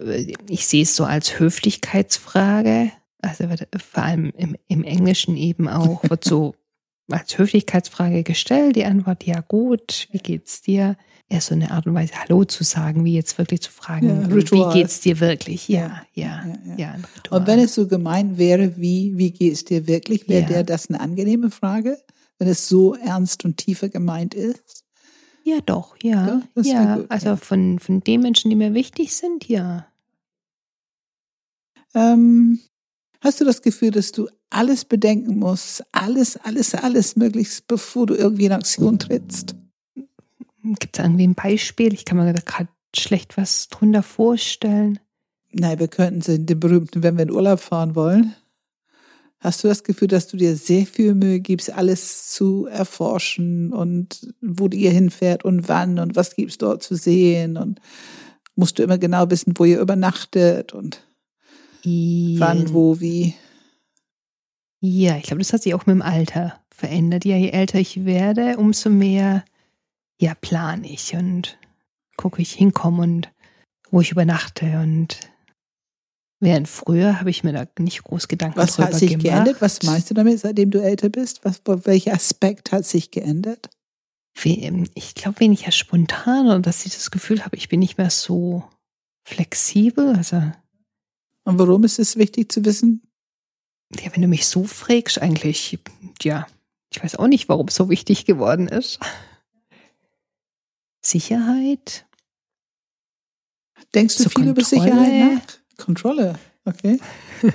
ich sehe es so als Höflichkeitsfrage. Also vor allem im, im Englischen eben auch [LAUGHS] wird so als Höflichkeitsfrage gestellt. Die Antwort, ja gut, wie geht's dir? eher so eine Art und Weise Hallo zu sagen, wie jetzt wirklich zu fragen, ja, wie geht's dir wirklich? Ja, ja, ja. ja, und wenn es so gemeint wäre, wie, wie geht's dir wirklich, wäre der das eine angenehme Frage, wenn es so ernst und tiefer gemeint ist? Ja, doch, ja. Ja, gut, also Von, von den Menschen, die mir wichtig sind, ja. Ähm, hast du das Gefühl, dass du alles bedenken musst, alles, alles, alles möglichst, bevor du irgendwie in Aktion trittst? Gibt es irgendwie ein Beispiel? Ich kann mir da gerade schlecht was drunter vorstellen. Nein, wir könnten sie den berühmten, wenn wir in Urlaub fahren wollen. Hast du das Gefühl, dass du dir sehr viel Mühe gibst, alles zu erforschen und wo ihr hinfährt und wann und was gibt es dort zu sehen und musst du immer genau wissen, wo ihr übernachtet und wann, wo, wie? Ja, ich glaube, das hat sich auch mit dem Alter verändert. Ja, je älter ich werde, umso mehr ja, plane ich und gucke, ich hinkomme und wo ich übernachte und während früher habe ich mir da nicht groß Gedanken Was hat sich gemacht. geändert? Was meinst du damit, seitdem du älter bist? Was, welcher Aspekt hat sich geändert? Ähm, ich glaube, weniger spontan und dass ich das Gefühl habe, ich bin nicht mehr so flexibel. Also und warum ist es wichtig zu wissen? Ja, wenn du mich so fragst, eigentlich, ja, ich weiß auch nicht, warum es so wichtig geworden ist. Sicherheit. Denkst du so viel Kontrolle. über Sicherheit nach? Kontrolle, okay. [LAUGHS]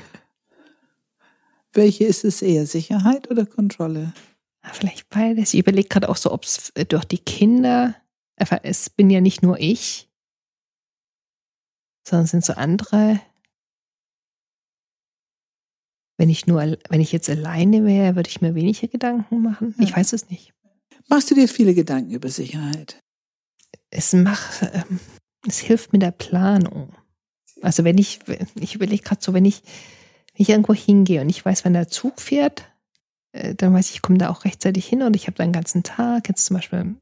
Welche ist es eher, Sicherheit oder Kontrolle? Vielleicht beides. Ich überlege gerade auch so, ob es äh, durch die Kinder, einfach, es bin ja nicht nur ich, sondern es sind so andere. Wenn ich nur, wenn ich jetzt alleine wäre, würde ich mir weniger Gedanken machen. Ja. Ich weiß es nicht. Machst du dir viele Gedanken über Sicherheit? es macht, ähm, es hilft mit der Planung. Also wenn ich, ich überlege gerade so, wenn ich, wenn ich irgendwo hingehe und ich weiß, wann der Zug fährt, äh, dann weiß ich, ich komme da auch rechtzeitig hin und ich habe da einen ganzen Tag. Jetzt zum Beispiel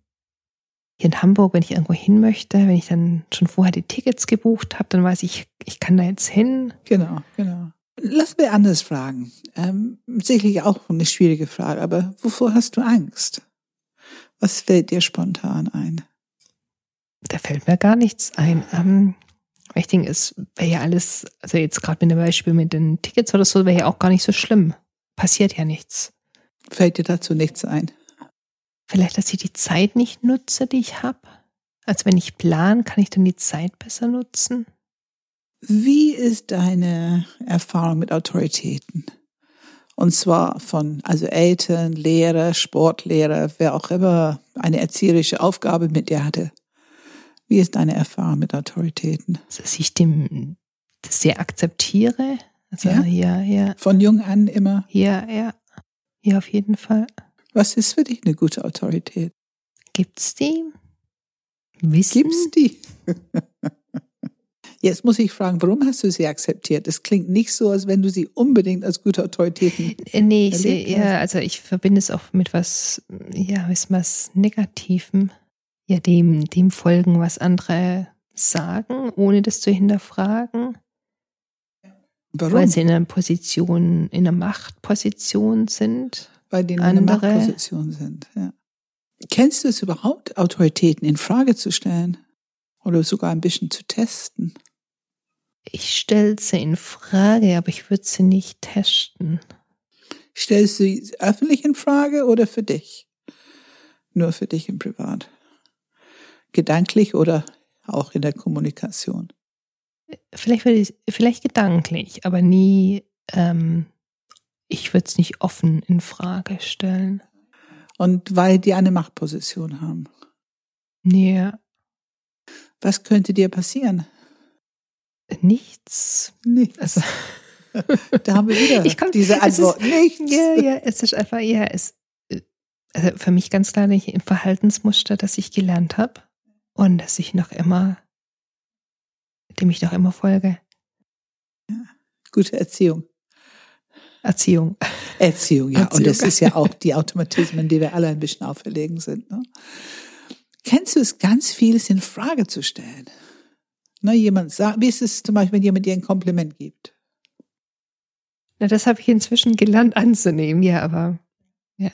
hier in Hamburg, wenn ich irgendwo hin möchte, wenn ich dann schon vorher die Tickets gebucht habe, dann weiß ich, ich kann da jetzt hin. Genau, genau. Lass mir anders fragen. Ähm, sicherlich auch eine schwierige Frage, aber wovor hast du Angst? Was fällt dir spontan ein? Da fällt mir gar nichts ein. Ähm, ich denke, es wäre ja alles, also jetzt gerade mit dem Beispiel mit den Tickets oder so, wäre ja auch gar nicht so schlimm. Passiert ja nichts. Fällt dir dazu nichts ein? Vielleicht, dass ich die Zeit nicht nutze, die ich habe. Also wenn ich plan, kann ich dann die Zeit besser nutzen. Wie ist deine Erfahrung mit Autoritäten? Und zwar von also Eltern, Lehrer, Sportlehrer, wer auch immer eine erzieherische Aufgabe mit dir hatte. Wie ist deine Erfahrung mit Autoritäten? Dass ich dem das sehr akzeptiere. Also Ja? ja, ja, Von jung an immer. ja, ja. Ja, auf jeden Fall. Was ist für dich eine gute Autorität? Gibt's die? Wissen? Gibt's die? [LAUGHS] Jetzt muss ich fragen, warum hast du sie akzeptiert? Es klingt nicht so, als wenn du sie unbedingt als gute Autoritäten. Äh, Nee, ich sehe eher, also ich verbinde es auch mit was, ja, ist was Negativem. Ja, dem, dem folgen, was andere sagen, ohne das zu hinterfragen, Warum? weil sie in einer Position, in einer Machtposition sind. Weil die in einer andere- Machtposition sind. Ja. Kennst du es überhaupt, Autoritäten in Frage zu stellen? Oder sogar ein bisschen zu testen? Ich stelle sie in Frage, aber ich würde sie nicht testen. Stellst du sie öffentlich in Frage oder für dich? Nur für dich im Privat? Gedanklich oder auch in der Kommunikation? Vielleicht, würde ich, vielleicht gedanklich, aber nie, ähm, ich würde es nicht offen in Frage stellen. Und weil die eine Machtposition haben. Nee, Was könnte dir passieren? Nichts. Nichts. Also, [LAUGHS] Da haben wir wieder Ich kann- diese es ist- Antwort. Nichts. ja, ja, es ist einfach, ja, es, also für mich ganz klar nicht im Verhaltensmuster, das ich gelernt habe und das ich noch immer, dem ich noch immer folge. Gute Erziehung. Erziehung. Erziehung, ja. Und das Erziehung. ist ja auch [LAUGHS] die Automatismen, die wir alle ein bisschen auferlegen sind. Ne? Kennst du es, ganz vieles in Frage zu stellen? Ne, jemand sagt, wie ist es zum Beispiel, wenn jemand dir ein Kompliment gibt? Na, das habe ich inzwischen gelernt anzunehmen, ja, aber, ja.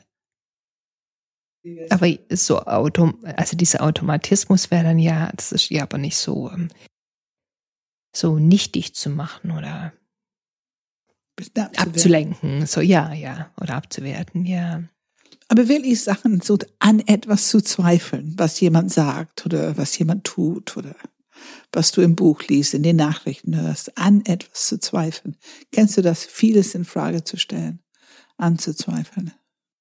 Aber so Autom also dieser Automatismus wäre dann ja, das ist ja aber nicht so, ähm, so nichtig zu machen oder abzulenken. So, ja, ja. Oder abzuwerten, ja. Aber wirklich Sachen, so an etwas zu zweifeln, was jemand sagt oder was jemand tut oder was du im Buch liest, in den Nachrichten hörst, an etwas zu zweifeln. Kennst du das, vieles in Frage zu stellen, anzuzweifeln?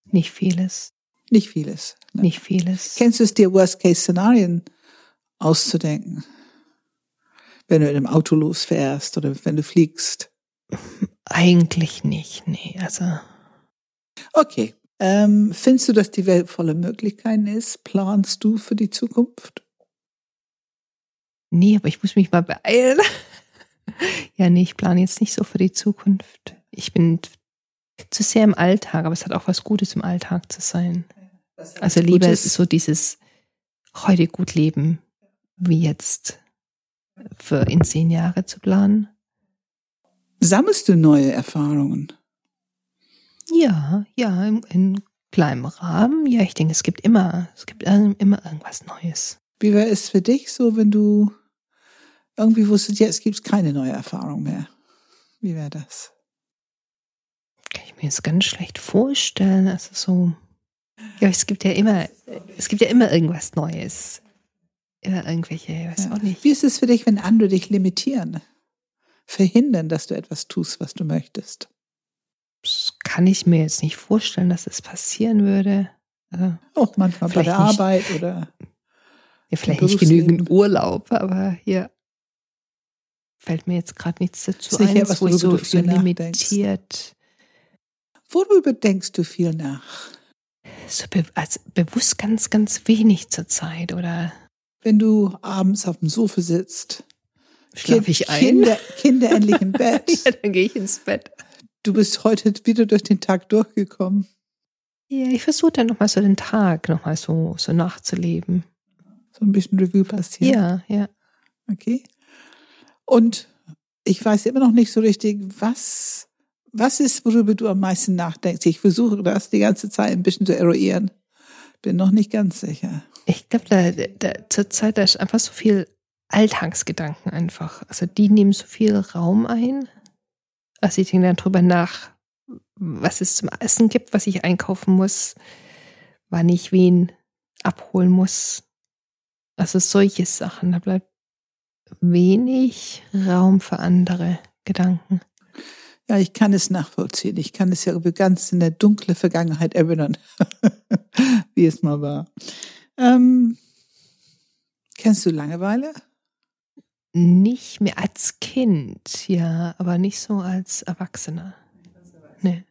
Nicht vieles. Nicht vieles. Ne? Nicht vieles. Kennst du es dir, Worst-Case-Szenarien auszudenken? Wenn du in einem Auto losfährst oder wenn du fliegst. Eigentlich nicht, nee. Also, Okay. Ähm, findest du, dass die Welt voller Möglichkeiten ist? Planst du für die Zukunft? Nee, aber ich muss mich mal beeilen. [LAUGHS] ja, nee, ich plane jetzt nicht so für die Zukunft. Ich bin zu sehr im Alltag, aber es hat auch was Gutes im Alltag zu sein. Also lieber Gutes- so dieses heute gut leben, wie jetzt für in zehn Jahre zu planen. Sammelst du neue Erfahrungen? Ja, ja, in, in kleinem Rahmen. Ja, ich denke, es gibt immer, es gibt immer irgendwas Neues. Wie wäre es für dich so, wenn du irgendwie wusstest, jetzt gibt es keine neue Erfahrung mehr? Wie wäre das? Kann ich mir jetzt ganz schlecht vorstellen. Also so, ja, es gibt ja immer, es gibt ja immer irgendwas Neues. Immer irgendwelche, ich weiß Ja. auch nicht. Wie ist es für dich, wenn andere dich limitieren? Verhindern, dass du etwas tust, was du möchtest? Das kann ich mir jetzt nicht vorstellen, dass es passieren würde. Also, Auch manchmal bei der nicht. Arbeit oder ja, vielleicht nicht genügend Urlaub, aber ja. Fällt mir jetzt gerade nichts dazu Sicher ein, was, wo ich so, so limitiert, worüber denkst du viel nach? so be also bewusst ganz, ganz wenig zur Zeit oder wenn du abends auf dem Sofa sitzt, Schlaf ich ein? Kinder, Kinder [LAUGHS] endlich im Bett. ja, dann gehe ich ins Bett. Du bist heute wieder durch den Tag durchgekommen. Ja, ich versuche dann nochmal so den Tag nochmal so, so nachzuleben. So ein bisschen Revue passieren. Ja, ja. Okay. Und ich weiß immer noch nicht so richtig, was, was ist, worüber du am meisten nachdenkst. Ich versuche das die ganze Zeit ein bisschen zu eruieren. Bin noch nicht ganz sicher. Ich glaube, da, da, zur Zeit, da ist einfach so viel Alltagsgedanken einfach. Also die nehmen so viel Raum ein. Also ich denke dann drüber nach, was es zum Essen gibt, was ich einkaufen muss, wann ich wen abholen muss. Also solche Sachen. Da bleibt wenig Raum für andere Gedanken. Ja, ich kann es nachvollziehen. Ich kann es ja ganz in der dunkle Vergangenheit erinnern, [LAUGHS] wie es mal war. Ähm, kennst du Langeweile? Nicht mehr als Kind, ja, aber nicht so als Erwachsener. Nee.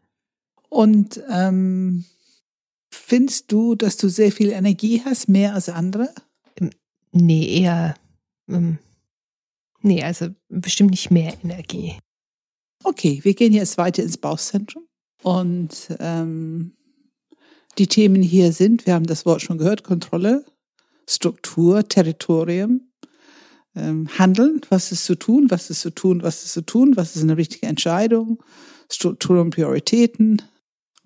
Und ähm, findest du, dass du sehr viel Energie hast, mehr als andere? Nee, eher. Ähm, nee, also bestimmt nicht mehr Energie. Okay, wir gehen jetzt weiter ins Bauchzentrum. Und ähm, die Themen hier sind, wir haben das Wort schon gehört, Kontrolle, Struktur, Territorium, ähm, Handeln, was ist zu tun, was ist zu tun, was ist zu tun, was ist eine richtige Entscheidung, Struktur und Prioritäten,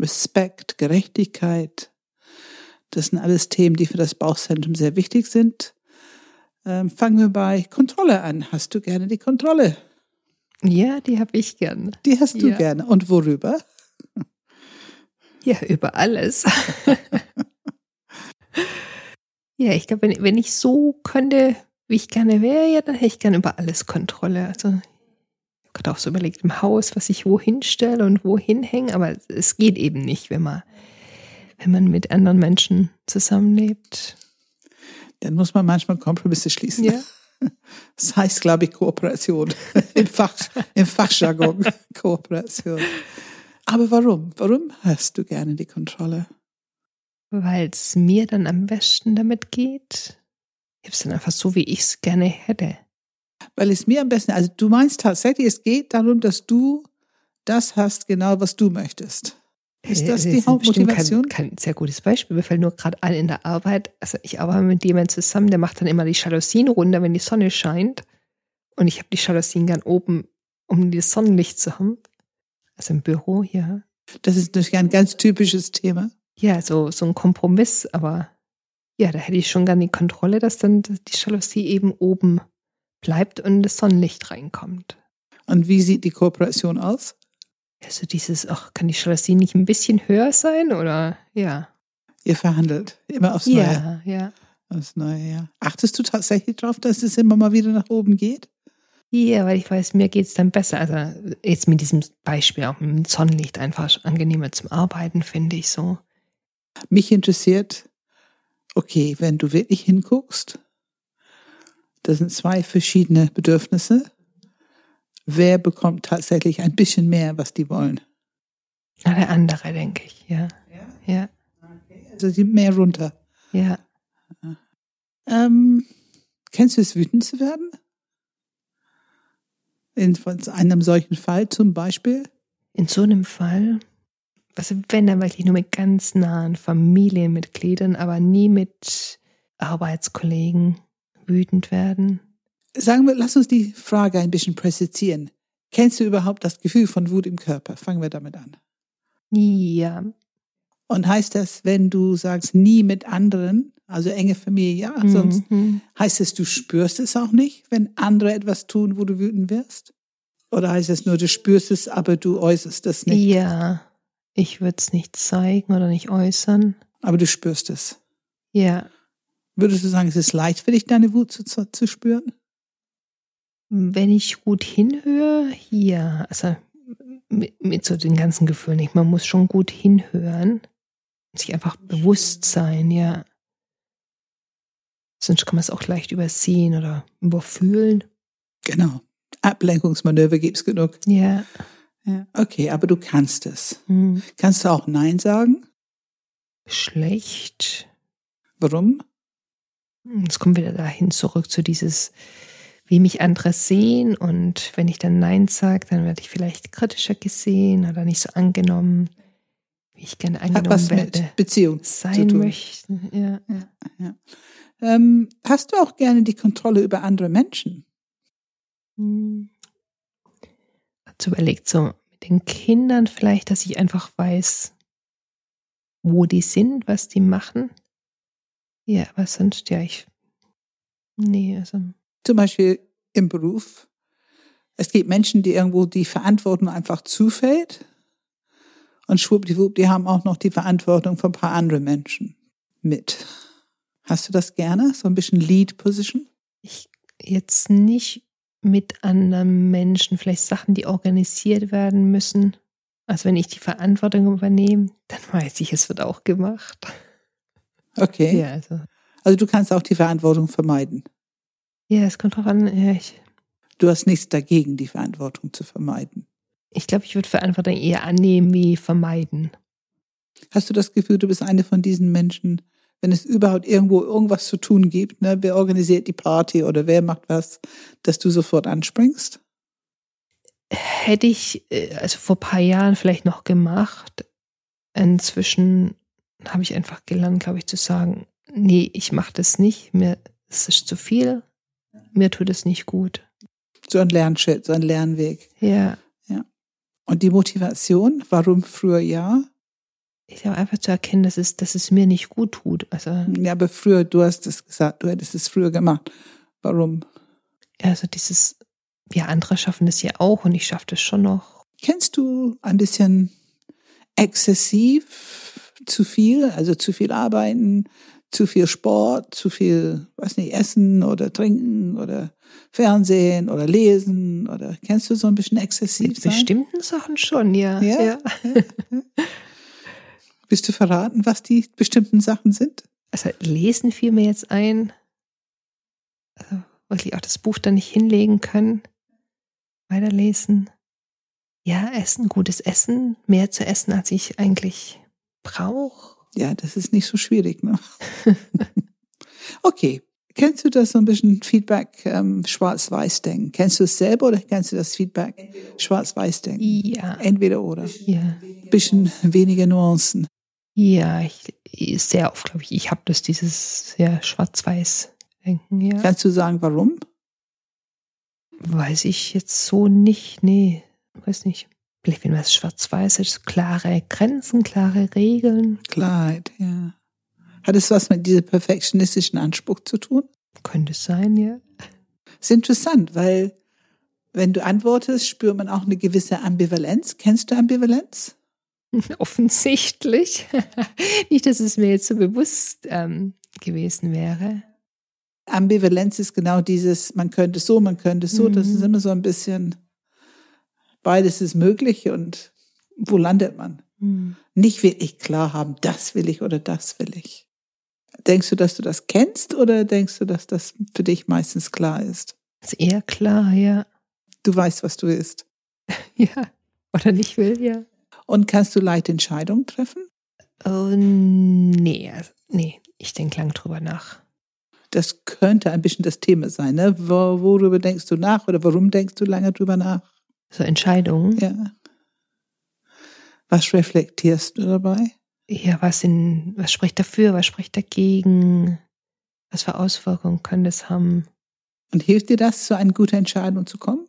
Respekt, Gerechtigkeit. Das sind alles Themen, die für das Bauchzentrum sehr wichtig sind. Ähm, fangen wir bei Kontrolle an. Hast du gerne die Kontrolle? Ja, die habe ich gern. Die hast du Ja. gerne. Und worüber? Ja, über alles. [LAUGHS] ja, ich glaube, wenn, wenn ich so könnte, wie ich gerne wäre, ja, dann hätte ich gerne über alles Kontrolle. Also, ich habe gerade auch so überlegt im Haus, was ich wohin stelle und wohin hänge, aber es geht eben nicht, wenn man, wenn man mit anderen Menschen zusammenlebt. Dann muss man manchmal Kompromisse schließen. Ja. [LAUGHS] Das heißt, glaube ich, Kooperation. [LAUGHS] Im, Fach, im Fachjargon [LAUGHS] Kooperation. Aber warum? Warum hast du gerne die Kontrolle? Weil es mir dann am besten damit geht. Ich habe es dann einfach so, wie ich es gerne hätte. Weil es mir am besten, also du meinst tatsächlich, es geht darum, dass du das hast, genau was du möchtest. Ist das Äh, die ist bestimmt Hauptmotivation? Kein, kein sehr gutes Beispiel. Mir fällt nur gerade ein in der Arbeit. Also ich arbeite mit jemandem zusammen, der macht dann immer die Jalousien runter, wenn die Sonne scheint. Und ich habe die Jalousien gern oben, um das Sonnenlicht zu haben. Also im Büro, ja. Das ist natürlich ein ganz typisches Thema. Ja, so, so ein Kompromiss, aber ja, da hätte ich schon gern die Kontrolle, dass dann die Jalousie eben oben bleibt und das Sonnenlicht reinkommt. Und wie sieht die Kooperation aus? Also dieses, ach, kann die Jalousie nicht ein bisschen höher sein oder ja. Ihr verhandelt immer aufs Neue. Ja, ja. Aufs Neue, ja. Achtest du tatsächlich darauf, dass es immer mal wieder nach oben geht? Ja, weil ich weiß, mir geht's dann besser. Also jetzt mit diesem Beispiel auch mit dem Sonnenlicht einfach angenehmer zum Arbeiten, finde ich so. Mich interessiert, okay, wenn du wirklich hinguckst, das sind zwei verschiedene Bedürfnisse. Wer bekommt tatsächlich ein bisschen mehr, was die wollen? Na, der andere, denke ich, ja. Ja, Also die mehr runter. ja. Ähm, kennst du es, wütend zu werden? In von einem solchen Fall zum Beispiel? In so einem Fall, also wenn dann wirklich nur mit ganz nahen Familienmitgliedern, aber nie mit Arbeitskollegen wütend werden. Sagen wir, lass uns die Frage ein bisschen präzisieren. Kennst du überhaupt das Gefühl von Wut im Körper? Fangen wir damit an. Ja, Und heißt das, wenn du sagst, nie mit anderen, also enge Familie, ja, sonst Mhm. heißt es, du spürst es auch nicht, wenn andere etwas tun, wo du wütend wirst? Oder heißt es nur, du spürst es, aber du äußerst es nicht? Ja, ich würde es nicht zeigen oder nicht äußern. Aber du spürst es. Ja, Würdest du sagen, es ist leicht für dich, deine Wut zu, zu spüren? Wenn ich gut hinhöre, ja, also mit, mit so den ganzen Gefühlen nicht. Man muss schon gut hinhören, sich einfach bewusst sein, ja. Sonst kann man es auch leicht übersehen oder überfühlen. Genau. Ablenkungsmanöver gibt's genug. Ja. Ja. Okay, aber du kannst es. Hm. Kannst du auch Nein sagen? Schlecht. Warum? Es kommt wieder dahin zurück zu dieses, wie mich andere sehen und wenn ich dann Nein sage, dann werde ich vielleicht kritischer gesehen oder nicht so angenommen, wie ich gerne angenommen Hat was werde. mit Beziehung sein möchten. Ja. Ja, ja. Ähm, hast du auch gerne die Kontrolle über andere Menschen? Hm. Dazu überlegt so mit den Kindern vielleicht, dass ich einfach weiß, wo die sind, was die machen. Ja, aber sonst, ja, ich. Nee, also. Zum Beispiel im Beruf. Es gibt Menschen, die irgendwo die Verantwortung einfach zufällt. Und schwuppdiwupp, die haben auch noch die Verantwortung für ein paar andere Menschen mit. Hast du das gerne? So ein bisschen Lead Position? Ich jetzt nicht mit anderen Menschen, vielleicht Sachen, die organisiert werden müssen. Also wenn ich die Verantwortung übernehme, dann weiß ich, es wird auch gemacht. Okay. Ja, also. Also du kannst auch die Verantwortung vermeiden. Ja, es kommt drauf an. Ja, ich Du hast nichts dagegen, die Verantwortung zu vermeiden. ich glaube, ich würde Verantwortung eher annehmen wie vermeiden. Hast du das Gefühl, du bist eine von diesen Menschen, wenn es überhaupt irgendwo irgendwas zu tun gibt, ne, wer organisiert die Party oder wer macht was, dass du sofort anspringst? Hätte ich, äh, also vor ein paar Jahren vielleicht noch gemacht. Inzwischen habe ich einfach gelernt, glaube ich, zu sagen, nee, ich mache das nicht. Mir es ist zu viel. Mir tut es nicht gut. So ein Lernschritt, so ein Lernweg. Ja, Und die Motivation, warum früher ja? ich habe einfach zu erkennen, dass es, dass es mir nicht gut tut. Also, Ja, aber früher, du hast es gesagt, du hättest es früher gemacht. Warum? also dieses, ja, andere schaffen das ja auch und ich schaffe das schon noch. Kennst du ein bisschen exzessiv zu viel, also zu viel arbeiten, zu viel Sport, zu viel, weiß nicht, essen oder trinken oder Fernsehen oder lesen oder kennst du so ein bisschen exzessiv Mit sein? bestimmten Sachen schon, ja. Ja? ja. Willst du verraten, was die bestimmten Sachen sind? Also lesen fiel mir jetzt ein, also wirklich auch das Buch dann nicht hinlegen können, weiterlesen. Ja, Essen, gutes Essen, mehr zu essen, als ich eigentlich brauche. Ja, das ist nicht so schwierig, ne? [LAUGHS] okay. Kennst du das so ein bisschen Feedback ähm, Schwarz-Weiß-Denken? Kennst du es selber oder kennst du das Feedback Schwarz-Weiß-Denken? Ja, Entweder oder. ja, Bisschen weniger Nuancen. ja, ich, sehr oft, glaube ich, ich habe das dieses ja, Schwarz-Weiß-Denken, ja. Kannst du sagen, warum? Weiß ich jetzt so nicht, nee, weiß nicht. Vielleicht, wenn was schwarz-weiß ist, klare Grenzen, klare Regeln, Klarheit, ja. Hat es was mit diesem perfektionistischen Anspruch zu tun? könnte es sein, ja. Ist interessant, weil wenn du antwortest, spürt man auch eine gewisse Ambivalenz. Kennst du Ambivalenz? [LAUGHS] Offensichtlich. [LAUGHS] Nicht, dass es mir jetzt so bewusst ähm, gewesen wäre. Ambivalenz ist genau dieses, man könnte so, man könnte so. Das ist Mhm. immer so ein bisschen, beides ist möglich und wo landet man? Hm. Nicht wirklich klar haben, das will ich oder das will ich. Denkst du, dass du das kennst oder denkst du, dass das für dich meistens klar ist? Ist eher klar, ja. Du weißt, was du willst. [LAUGHS] Ja. Oder nicht will, ja. Und kannst du leicht Entscheidungen treffen? Oh, nee, also, nee, ich denke lang drüber nach. Das könnte ein bisschen das Thema sein. Ne? Wo, worüber denkst du nach oder warum denkst du lange drüber nach? So Entscheidungen. Ja. Was reflektierst du dabei? Ja, was, in, was spricht dafür, was spricht dagegen? Was für Auswirkungen kann das haben? Und hilft dir das, zu einer guten Entscheidung zu kommen?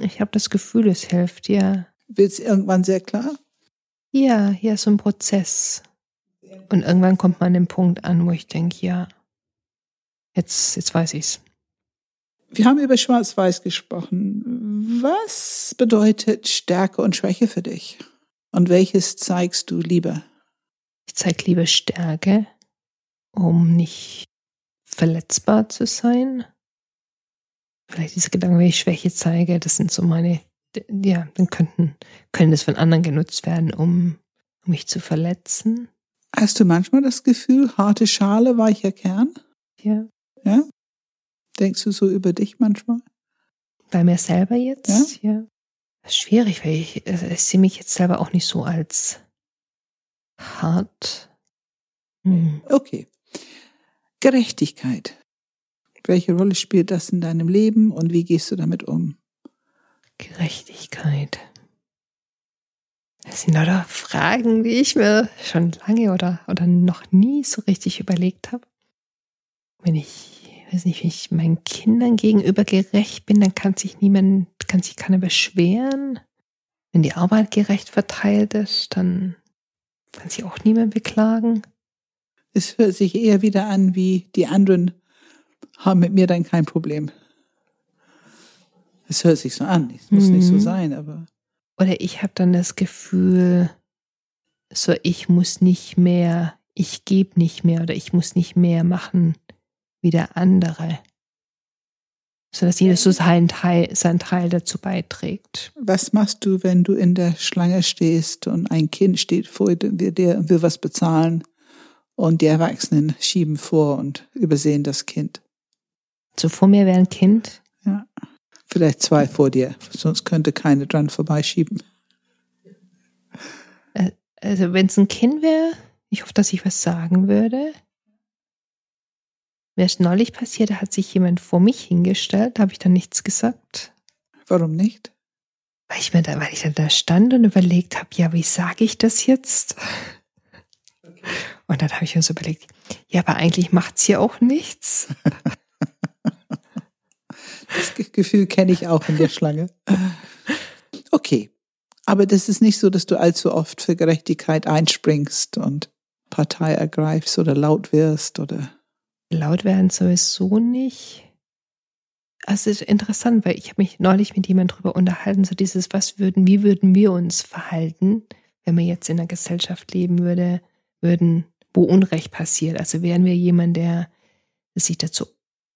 Ich habe das Gefühl, es hilft, ja. Wird es irgendwann sehr klar? Ja, ja, so ein Prozess. Und irgendwann kommt man an den Punkt an, wo ich denke, ja, jetzt, jetzt weiß ich's. Wir haben über Schwarz-Weiß gesprochen. Was bedeutet Stärke und Schwäche für dich? Und welches zeigst du lieber? Ich zeige lieber Stärke, um nicht verletzbar zu sein. Vielleicht diese Gedanken, wenn ich Schwäche zeige, das sind so meine, ja, dann könnten, können das von anderen genutzt werden, um, um mich zu verletzen. Hast du manchmal das Gefühl, harte Schale, weicher Kern? Ja. Ja? Denkst du so über dich manchmal? Bei mir selber jetzt, ja. Das ist schwierig, weil ich, also ich sehe mich jetzt selber auch nicht so als hart. Hm. Okay. Gerechtigkeit. Welche Rolle spielt das in deinem Leben und wie gehst du damit um? Gerechtigkeit. Das sind lauter Fragen, die ich mir schon lange oder, oder noch nie so richtig überlegt habe. Wenn ich, weiß nicht, wenn ich meinen Kindern gegenüber gerecht bin, dann kann sich niemand, kann sich keiner beschweren. Wenn die Arbeit gerecht verteilt ist, dann kann sich auch niemand beklagen. Es hört sich eher wieder an, wie die anderen haben mit mir dann kein Problem. Es hört sich so an. Es muss mhm. nicht so mhm. sein, aber. Oder ich habe dann das Gefühl, so ich muss nicht mehr, ich gebe nicht mehr oder ich muss nicht mehr machen wie der andere. So dass jeder so seinen Teil, seinen Teil dazu beiträgt. Was machst du, wenn du in der Schlange stehst und ein Kind steht vor dir und will was bezahlen und die Erwachsenen schieben vor und übersehen das Kind? So vor mir wäre ein Kind? Ja. Vielleicht zwei vor dir, sonst könnte keine dran vorbeischieben. Äh, also wenn es ein Kind wäre, ich hoffe, dass ich was sagen würde. Mir ist neulich passiert, da hat sich jemand vor mich hingestellt, da habe ich dann nichts gesagt. Warum nicht? Weil ich mir da, weil ich dann da stand und überlegt habe, ja, wie sage ich das jetzt? Und dann habe ich mir so überlegt, ja, aber eigentlich macht es hier auch nichts. Das Gefühl kenne ich auch in der Schlange. Okay. Aber das ist nicht so, dass du allzu oft für Gerechtigkeit einspringst und Partei ergreifst oder laut wirst oder. Laut werden sowieso nicht. Also es ist interessant, weil ich habe mich neulich mit jemandem drüber unterhalten, so dieses, was würden, wie würden wir uns verhalten, wenn wir jetzt in einer Gesellschaft leben würde, würden, wo Unrecht passiert. Also wären wir jemand, der sich dazu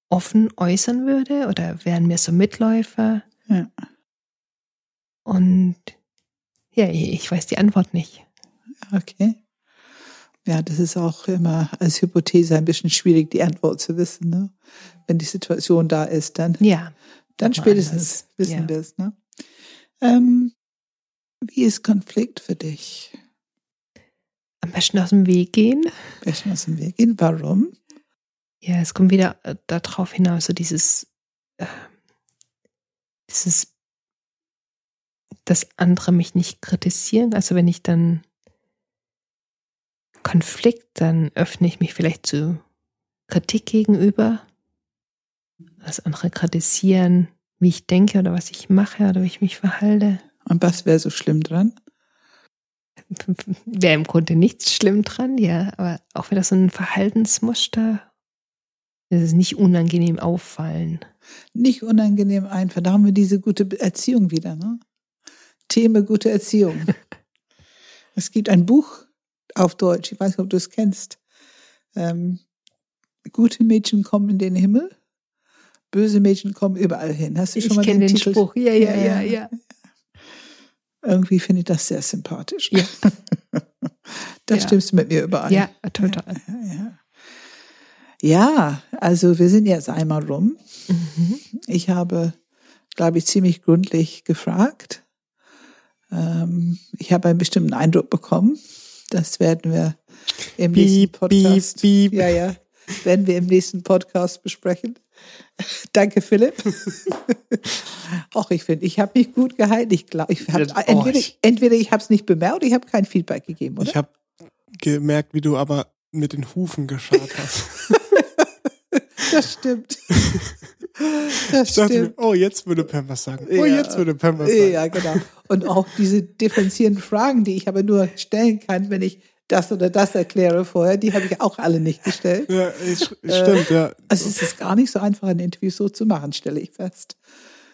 offen äußern würde oder wären wir so Mitläufer? Ja. Und ja, ich weiß die Antwort nicht. Okay. Ja, das ist auch immer als Hypothese ein bisschen schwierig, die Antwort zu wissen. Ne? Wenn die Situation da ist, dann, ja, dann spätestens anders. wissen ja. wir es. Ne? Ähm, wie ist Konflikt für dich? Am besten aus dem Weg gehen. Am besten aus dem Weg gehen. Warum? Ja, es kommt wieder äh, darauf hinaus, so dieses, äh, dieses, dass andere mich nicht kritisieren. Also wenn ich dann Konflikt, dann öffne ich mich vielleicht zu Kritik gegenüber, dass andere kritisieren, wie ich denke oder was ich mache oder wie ich mich verhalte. Und was wäre so schlimm dran? [LAUGHS] Wäre im Grunde nichts schlimm dran, ja, aber auch wieder so ein Verhaltensmuster es ist nicht unangenehm auffallen. Nicht unangenehm einfach. Da haben wir diese gute Erziehung wieder. Ne? Thema gute Erziehung. [LAUGHS] es gibt ein Buch auf Deutsch, ich weiß nicht, ob du es kennst. Ähm, gute Mädchen kommen in den Himmel, böse Mädchen kommen überall hin. Hast du schon ich mal den, den Titel? Spruch? Ja, ja, ja, ja. Irgendwie finde ich das sehr sympathisch. Ja. [LAUGHS] da ja. stimmst du mit mir überein. Ja, total. Ja, ja. Ja, also wir sind jetzt einmal rum. Mhm. Ich habe, glaube ich, ziemlich gründlich gefragt. Ähm, ich habe einen bestimmten Eindruck bekommen. Das werden wir im beep, nächsten Podcast. Beep, beep. Ja, ja, werden wir im nächsten Podcast besprechen. [LAUGHS] Danke, Philipp. [LAUGHS] Auch ich finde, ich habe mich gut gehalten. Ich glaube, ich habe entweder, entweder ich habe es nicht bemerkt, ich habe kein Feedback gegeben, oder? Ich habe gemerkt, wie du aber mit den Hufen geschaut hast. [LAUGHS] Das stimmt. Das ich dachte stimmt. Mir, oh, jetzt würde Pam was sagen. Oh, ja. jetzt würde Pam was sagen. Ja, genau. Und auch diese differenzierenden Fragen, die ich aber nur stellen kann, wenn ich das oder das erkläre vorher, die habe ich auch alle nicht gestellt. Ja, stimmt, äh, ja. Also es ist gar nicht so einfach, ein Interview so zu machen, stelle ich fest.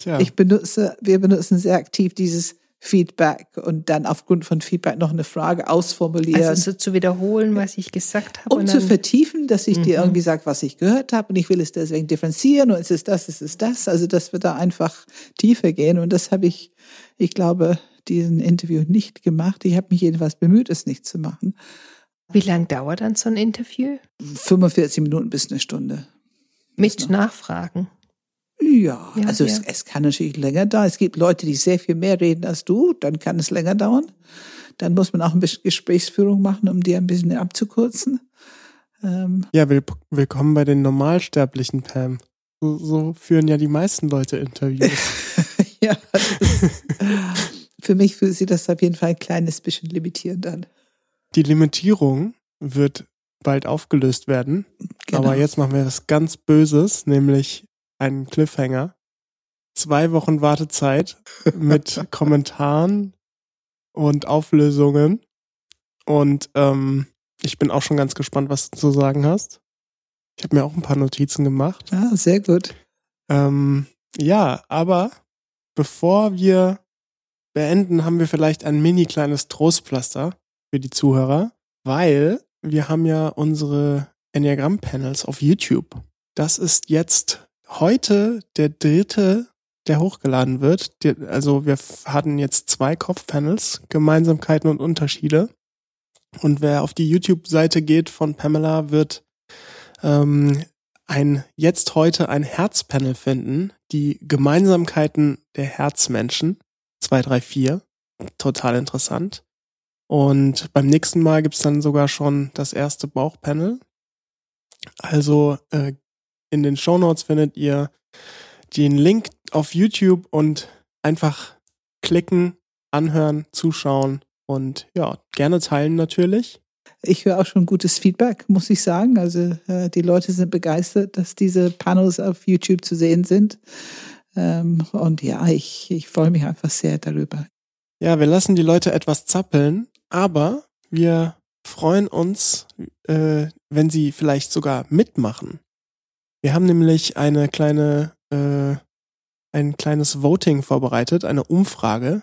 Tja. Ich benutze, wir benutzen sehr aktiv dieses Feedback und dann aufgrund von Feedback noch eine Frage ausformulieren. Also so zu wiederholen, was ich gesagt habe. Um zu vertiefen, dass ich mhm. dir irgendwie sage, was ich gehört habe und ich will es deswegen differenzieren und es ist das, es ist das. Also dass wir da einfach tiefer gehen und das habe ich, ich glaube, diesen Interview nicht gemacht. Ich habe mich jedenfalls bemüht, es nicht zu machen. Wie lang dauert dann so ein Interview? 45 Minuten bis eine Stunde. Mit Nachfragen? Ja, ja also ja. Es, es kann natürlich länger dauern. Es gibt Leute, die sehr viel mehr reden als du, dann kann es länger dauern. Dann muss man auch ein bisschen Gesprächsführung machen, um die ein bisschen abzukürzen. Ähm, ja, will, willkommen bei den Normalsterblichen, Pam. So, so führen ja die meisten Leute Interviews. [LAUGHS] ja, ist, für mich fühlt sich das auf jeden Fall ein kleines bisschen limitierend an. Die Limitierung wird bald aufgelöst werden. Genau. Aber jetzt machen wir was ganz Böses, nämlich einen Cliffhanger. Zwei Wochen Wartezeit mit [LAUGHS] Kommentaren und Auflösungen. Und ähm, ich bin auch schon ganz gespannt, was du zu sagen hast. Ich habe mir auch ein paar Notizen gemacht. Ah, sehr gut. Ähm, ja, aber bevor wir beenden, haben wir vielleicht ein mini kleines Trostpflaster für die Zuhörer, weil wir haben ja unsere Enneagramm-Panels auf YouTube. Das ist jetzt heute der dritte, der hochgeladen wird. Also wir hatten jetzt zwei Kopfpanels, Gemeinsamkeiten und Unterschiede. Und wer auf die YouTube-Seite geht von Pamela, wird ähm, ein jetzt heute ein Herzpanel finden, die Gemeinsamkeiten der Herzmenschen 2, 3, 4. Total interessant. Und beim nächsten Mal gibt's dann sogar schon das erste Bauchpanel. Also äh, in den Show Notes findet ihr den Link auf YouTube und einfach klicken, anhören, zuschauen und ja, gerne teilen natürlich. Ich höre auch schon gutes Feedback, muss ich sagen. Also äh, die Leute sind begeistert, dass diese Panels auf YouTube zu sehen sind. Ähm, und ja, ich, ich freue mich einfach sehr darüber. Ja, wir lassen die Leute etwas zappeln, aber wir freuen uns, äh, wenn sie vielleicht sogar mitmachen. Wir haben nämlich eine kleine, äh, ein kleines Voting vorbereitet, eine Umfrage,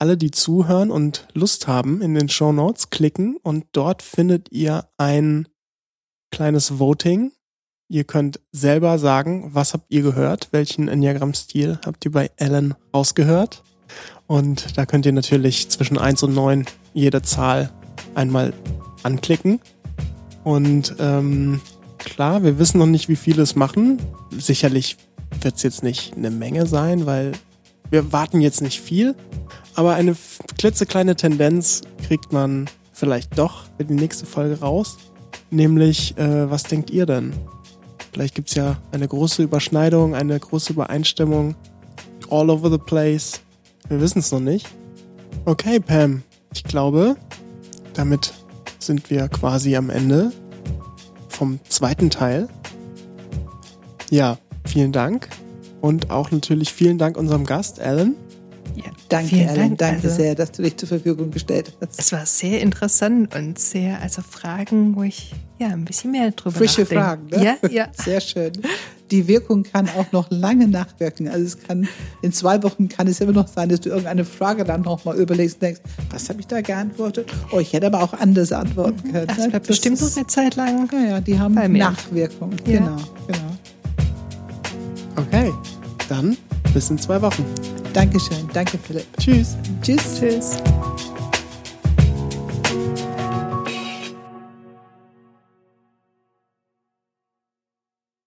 alle, die zuhören und Lust haben, in den Show Notes klicken und dort findet ihr ein kleines Voting. Ihr könnt selber sagen, was habt ihr gehört, welchen Enneagramm-Stil habt ihr bei Ellen rausgehört. Und da könnt ihr natürlich zwischen eins und neun jede Zahl einmal anklicken. Und ähm, klar, wir wissen noch nicht, wie viele es machen. Sicherlich wird es jetzt nicht eine Menge sein, weil wir warten jetzt nicht viel. Aber eine klitzekleine Tendenz kriegt man vielleicht doch für die nächste Folge raus. Nämlich, äh, was denkt ihr denn? Vielleicht gibt's ja eine große Überschneidung, eine große Übereinstimmung. All over the place. Wir wissen es noch nicht. Okay, Pam. Ich glaube, damit sind wir quasi am Ende vom zweiten Teil. Ja, vielen Dank. Und auch natürlich vielen Dank unserem Gast, Alan. Ja, danke, Vielen Ellen. Dank. Danke also, sehr, dass du dich zur Verfügung gestellt hast. Es war sehr interessant und sehr, also Fragen, wo ich ja ein bisschen mehr drüber Frische nachdenke. Fragen, ne? Ja, ja. Sehr schön. Die Wirkung kann auch noch lange nachwirken. Also es kann, in zwei Wochen kann es immer noch sein, dass du irgendeine Frage dann nochmal überlegst und denkst, was habe ich da geantwortet? Oh, ich hätte aber auch anders antworten können. Das ne? bleibt bestimmt noch eine Zeit lang. Ja, ja, die haben Nachwirkung. Ja. Genau, genau. Okay, dann bis in zwei Wochen. Dankeschön. Danke, Philipp. Tschüss. Tschüss. Tschüss.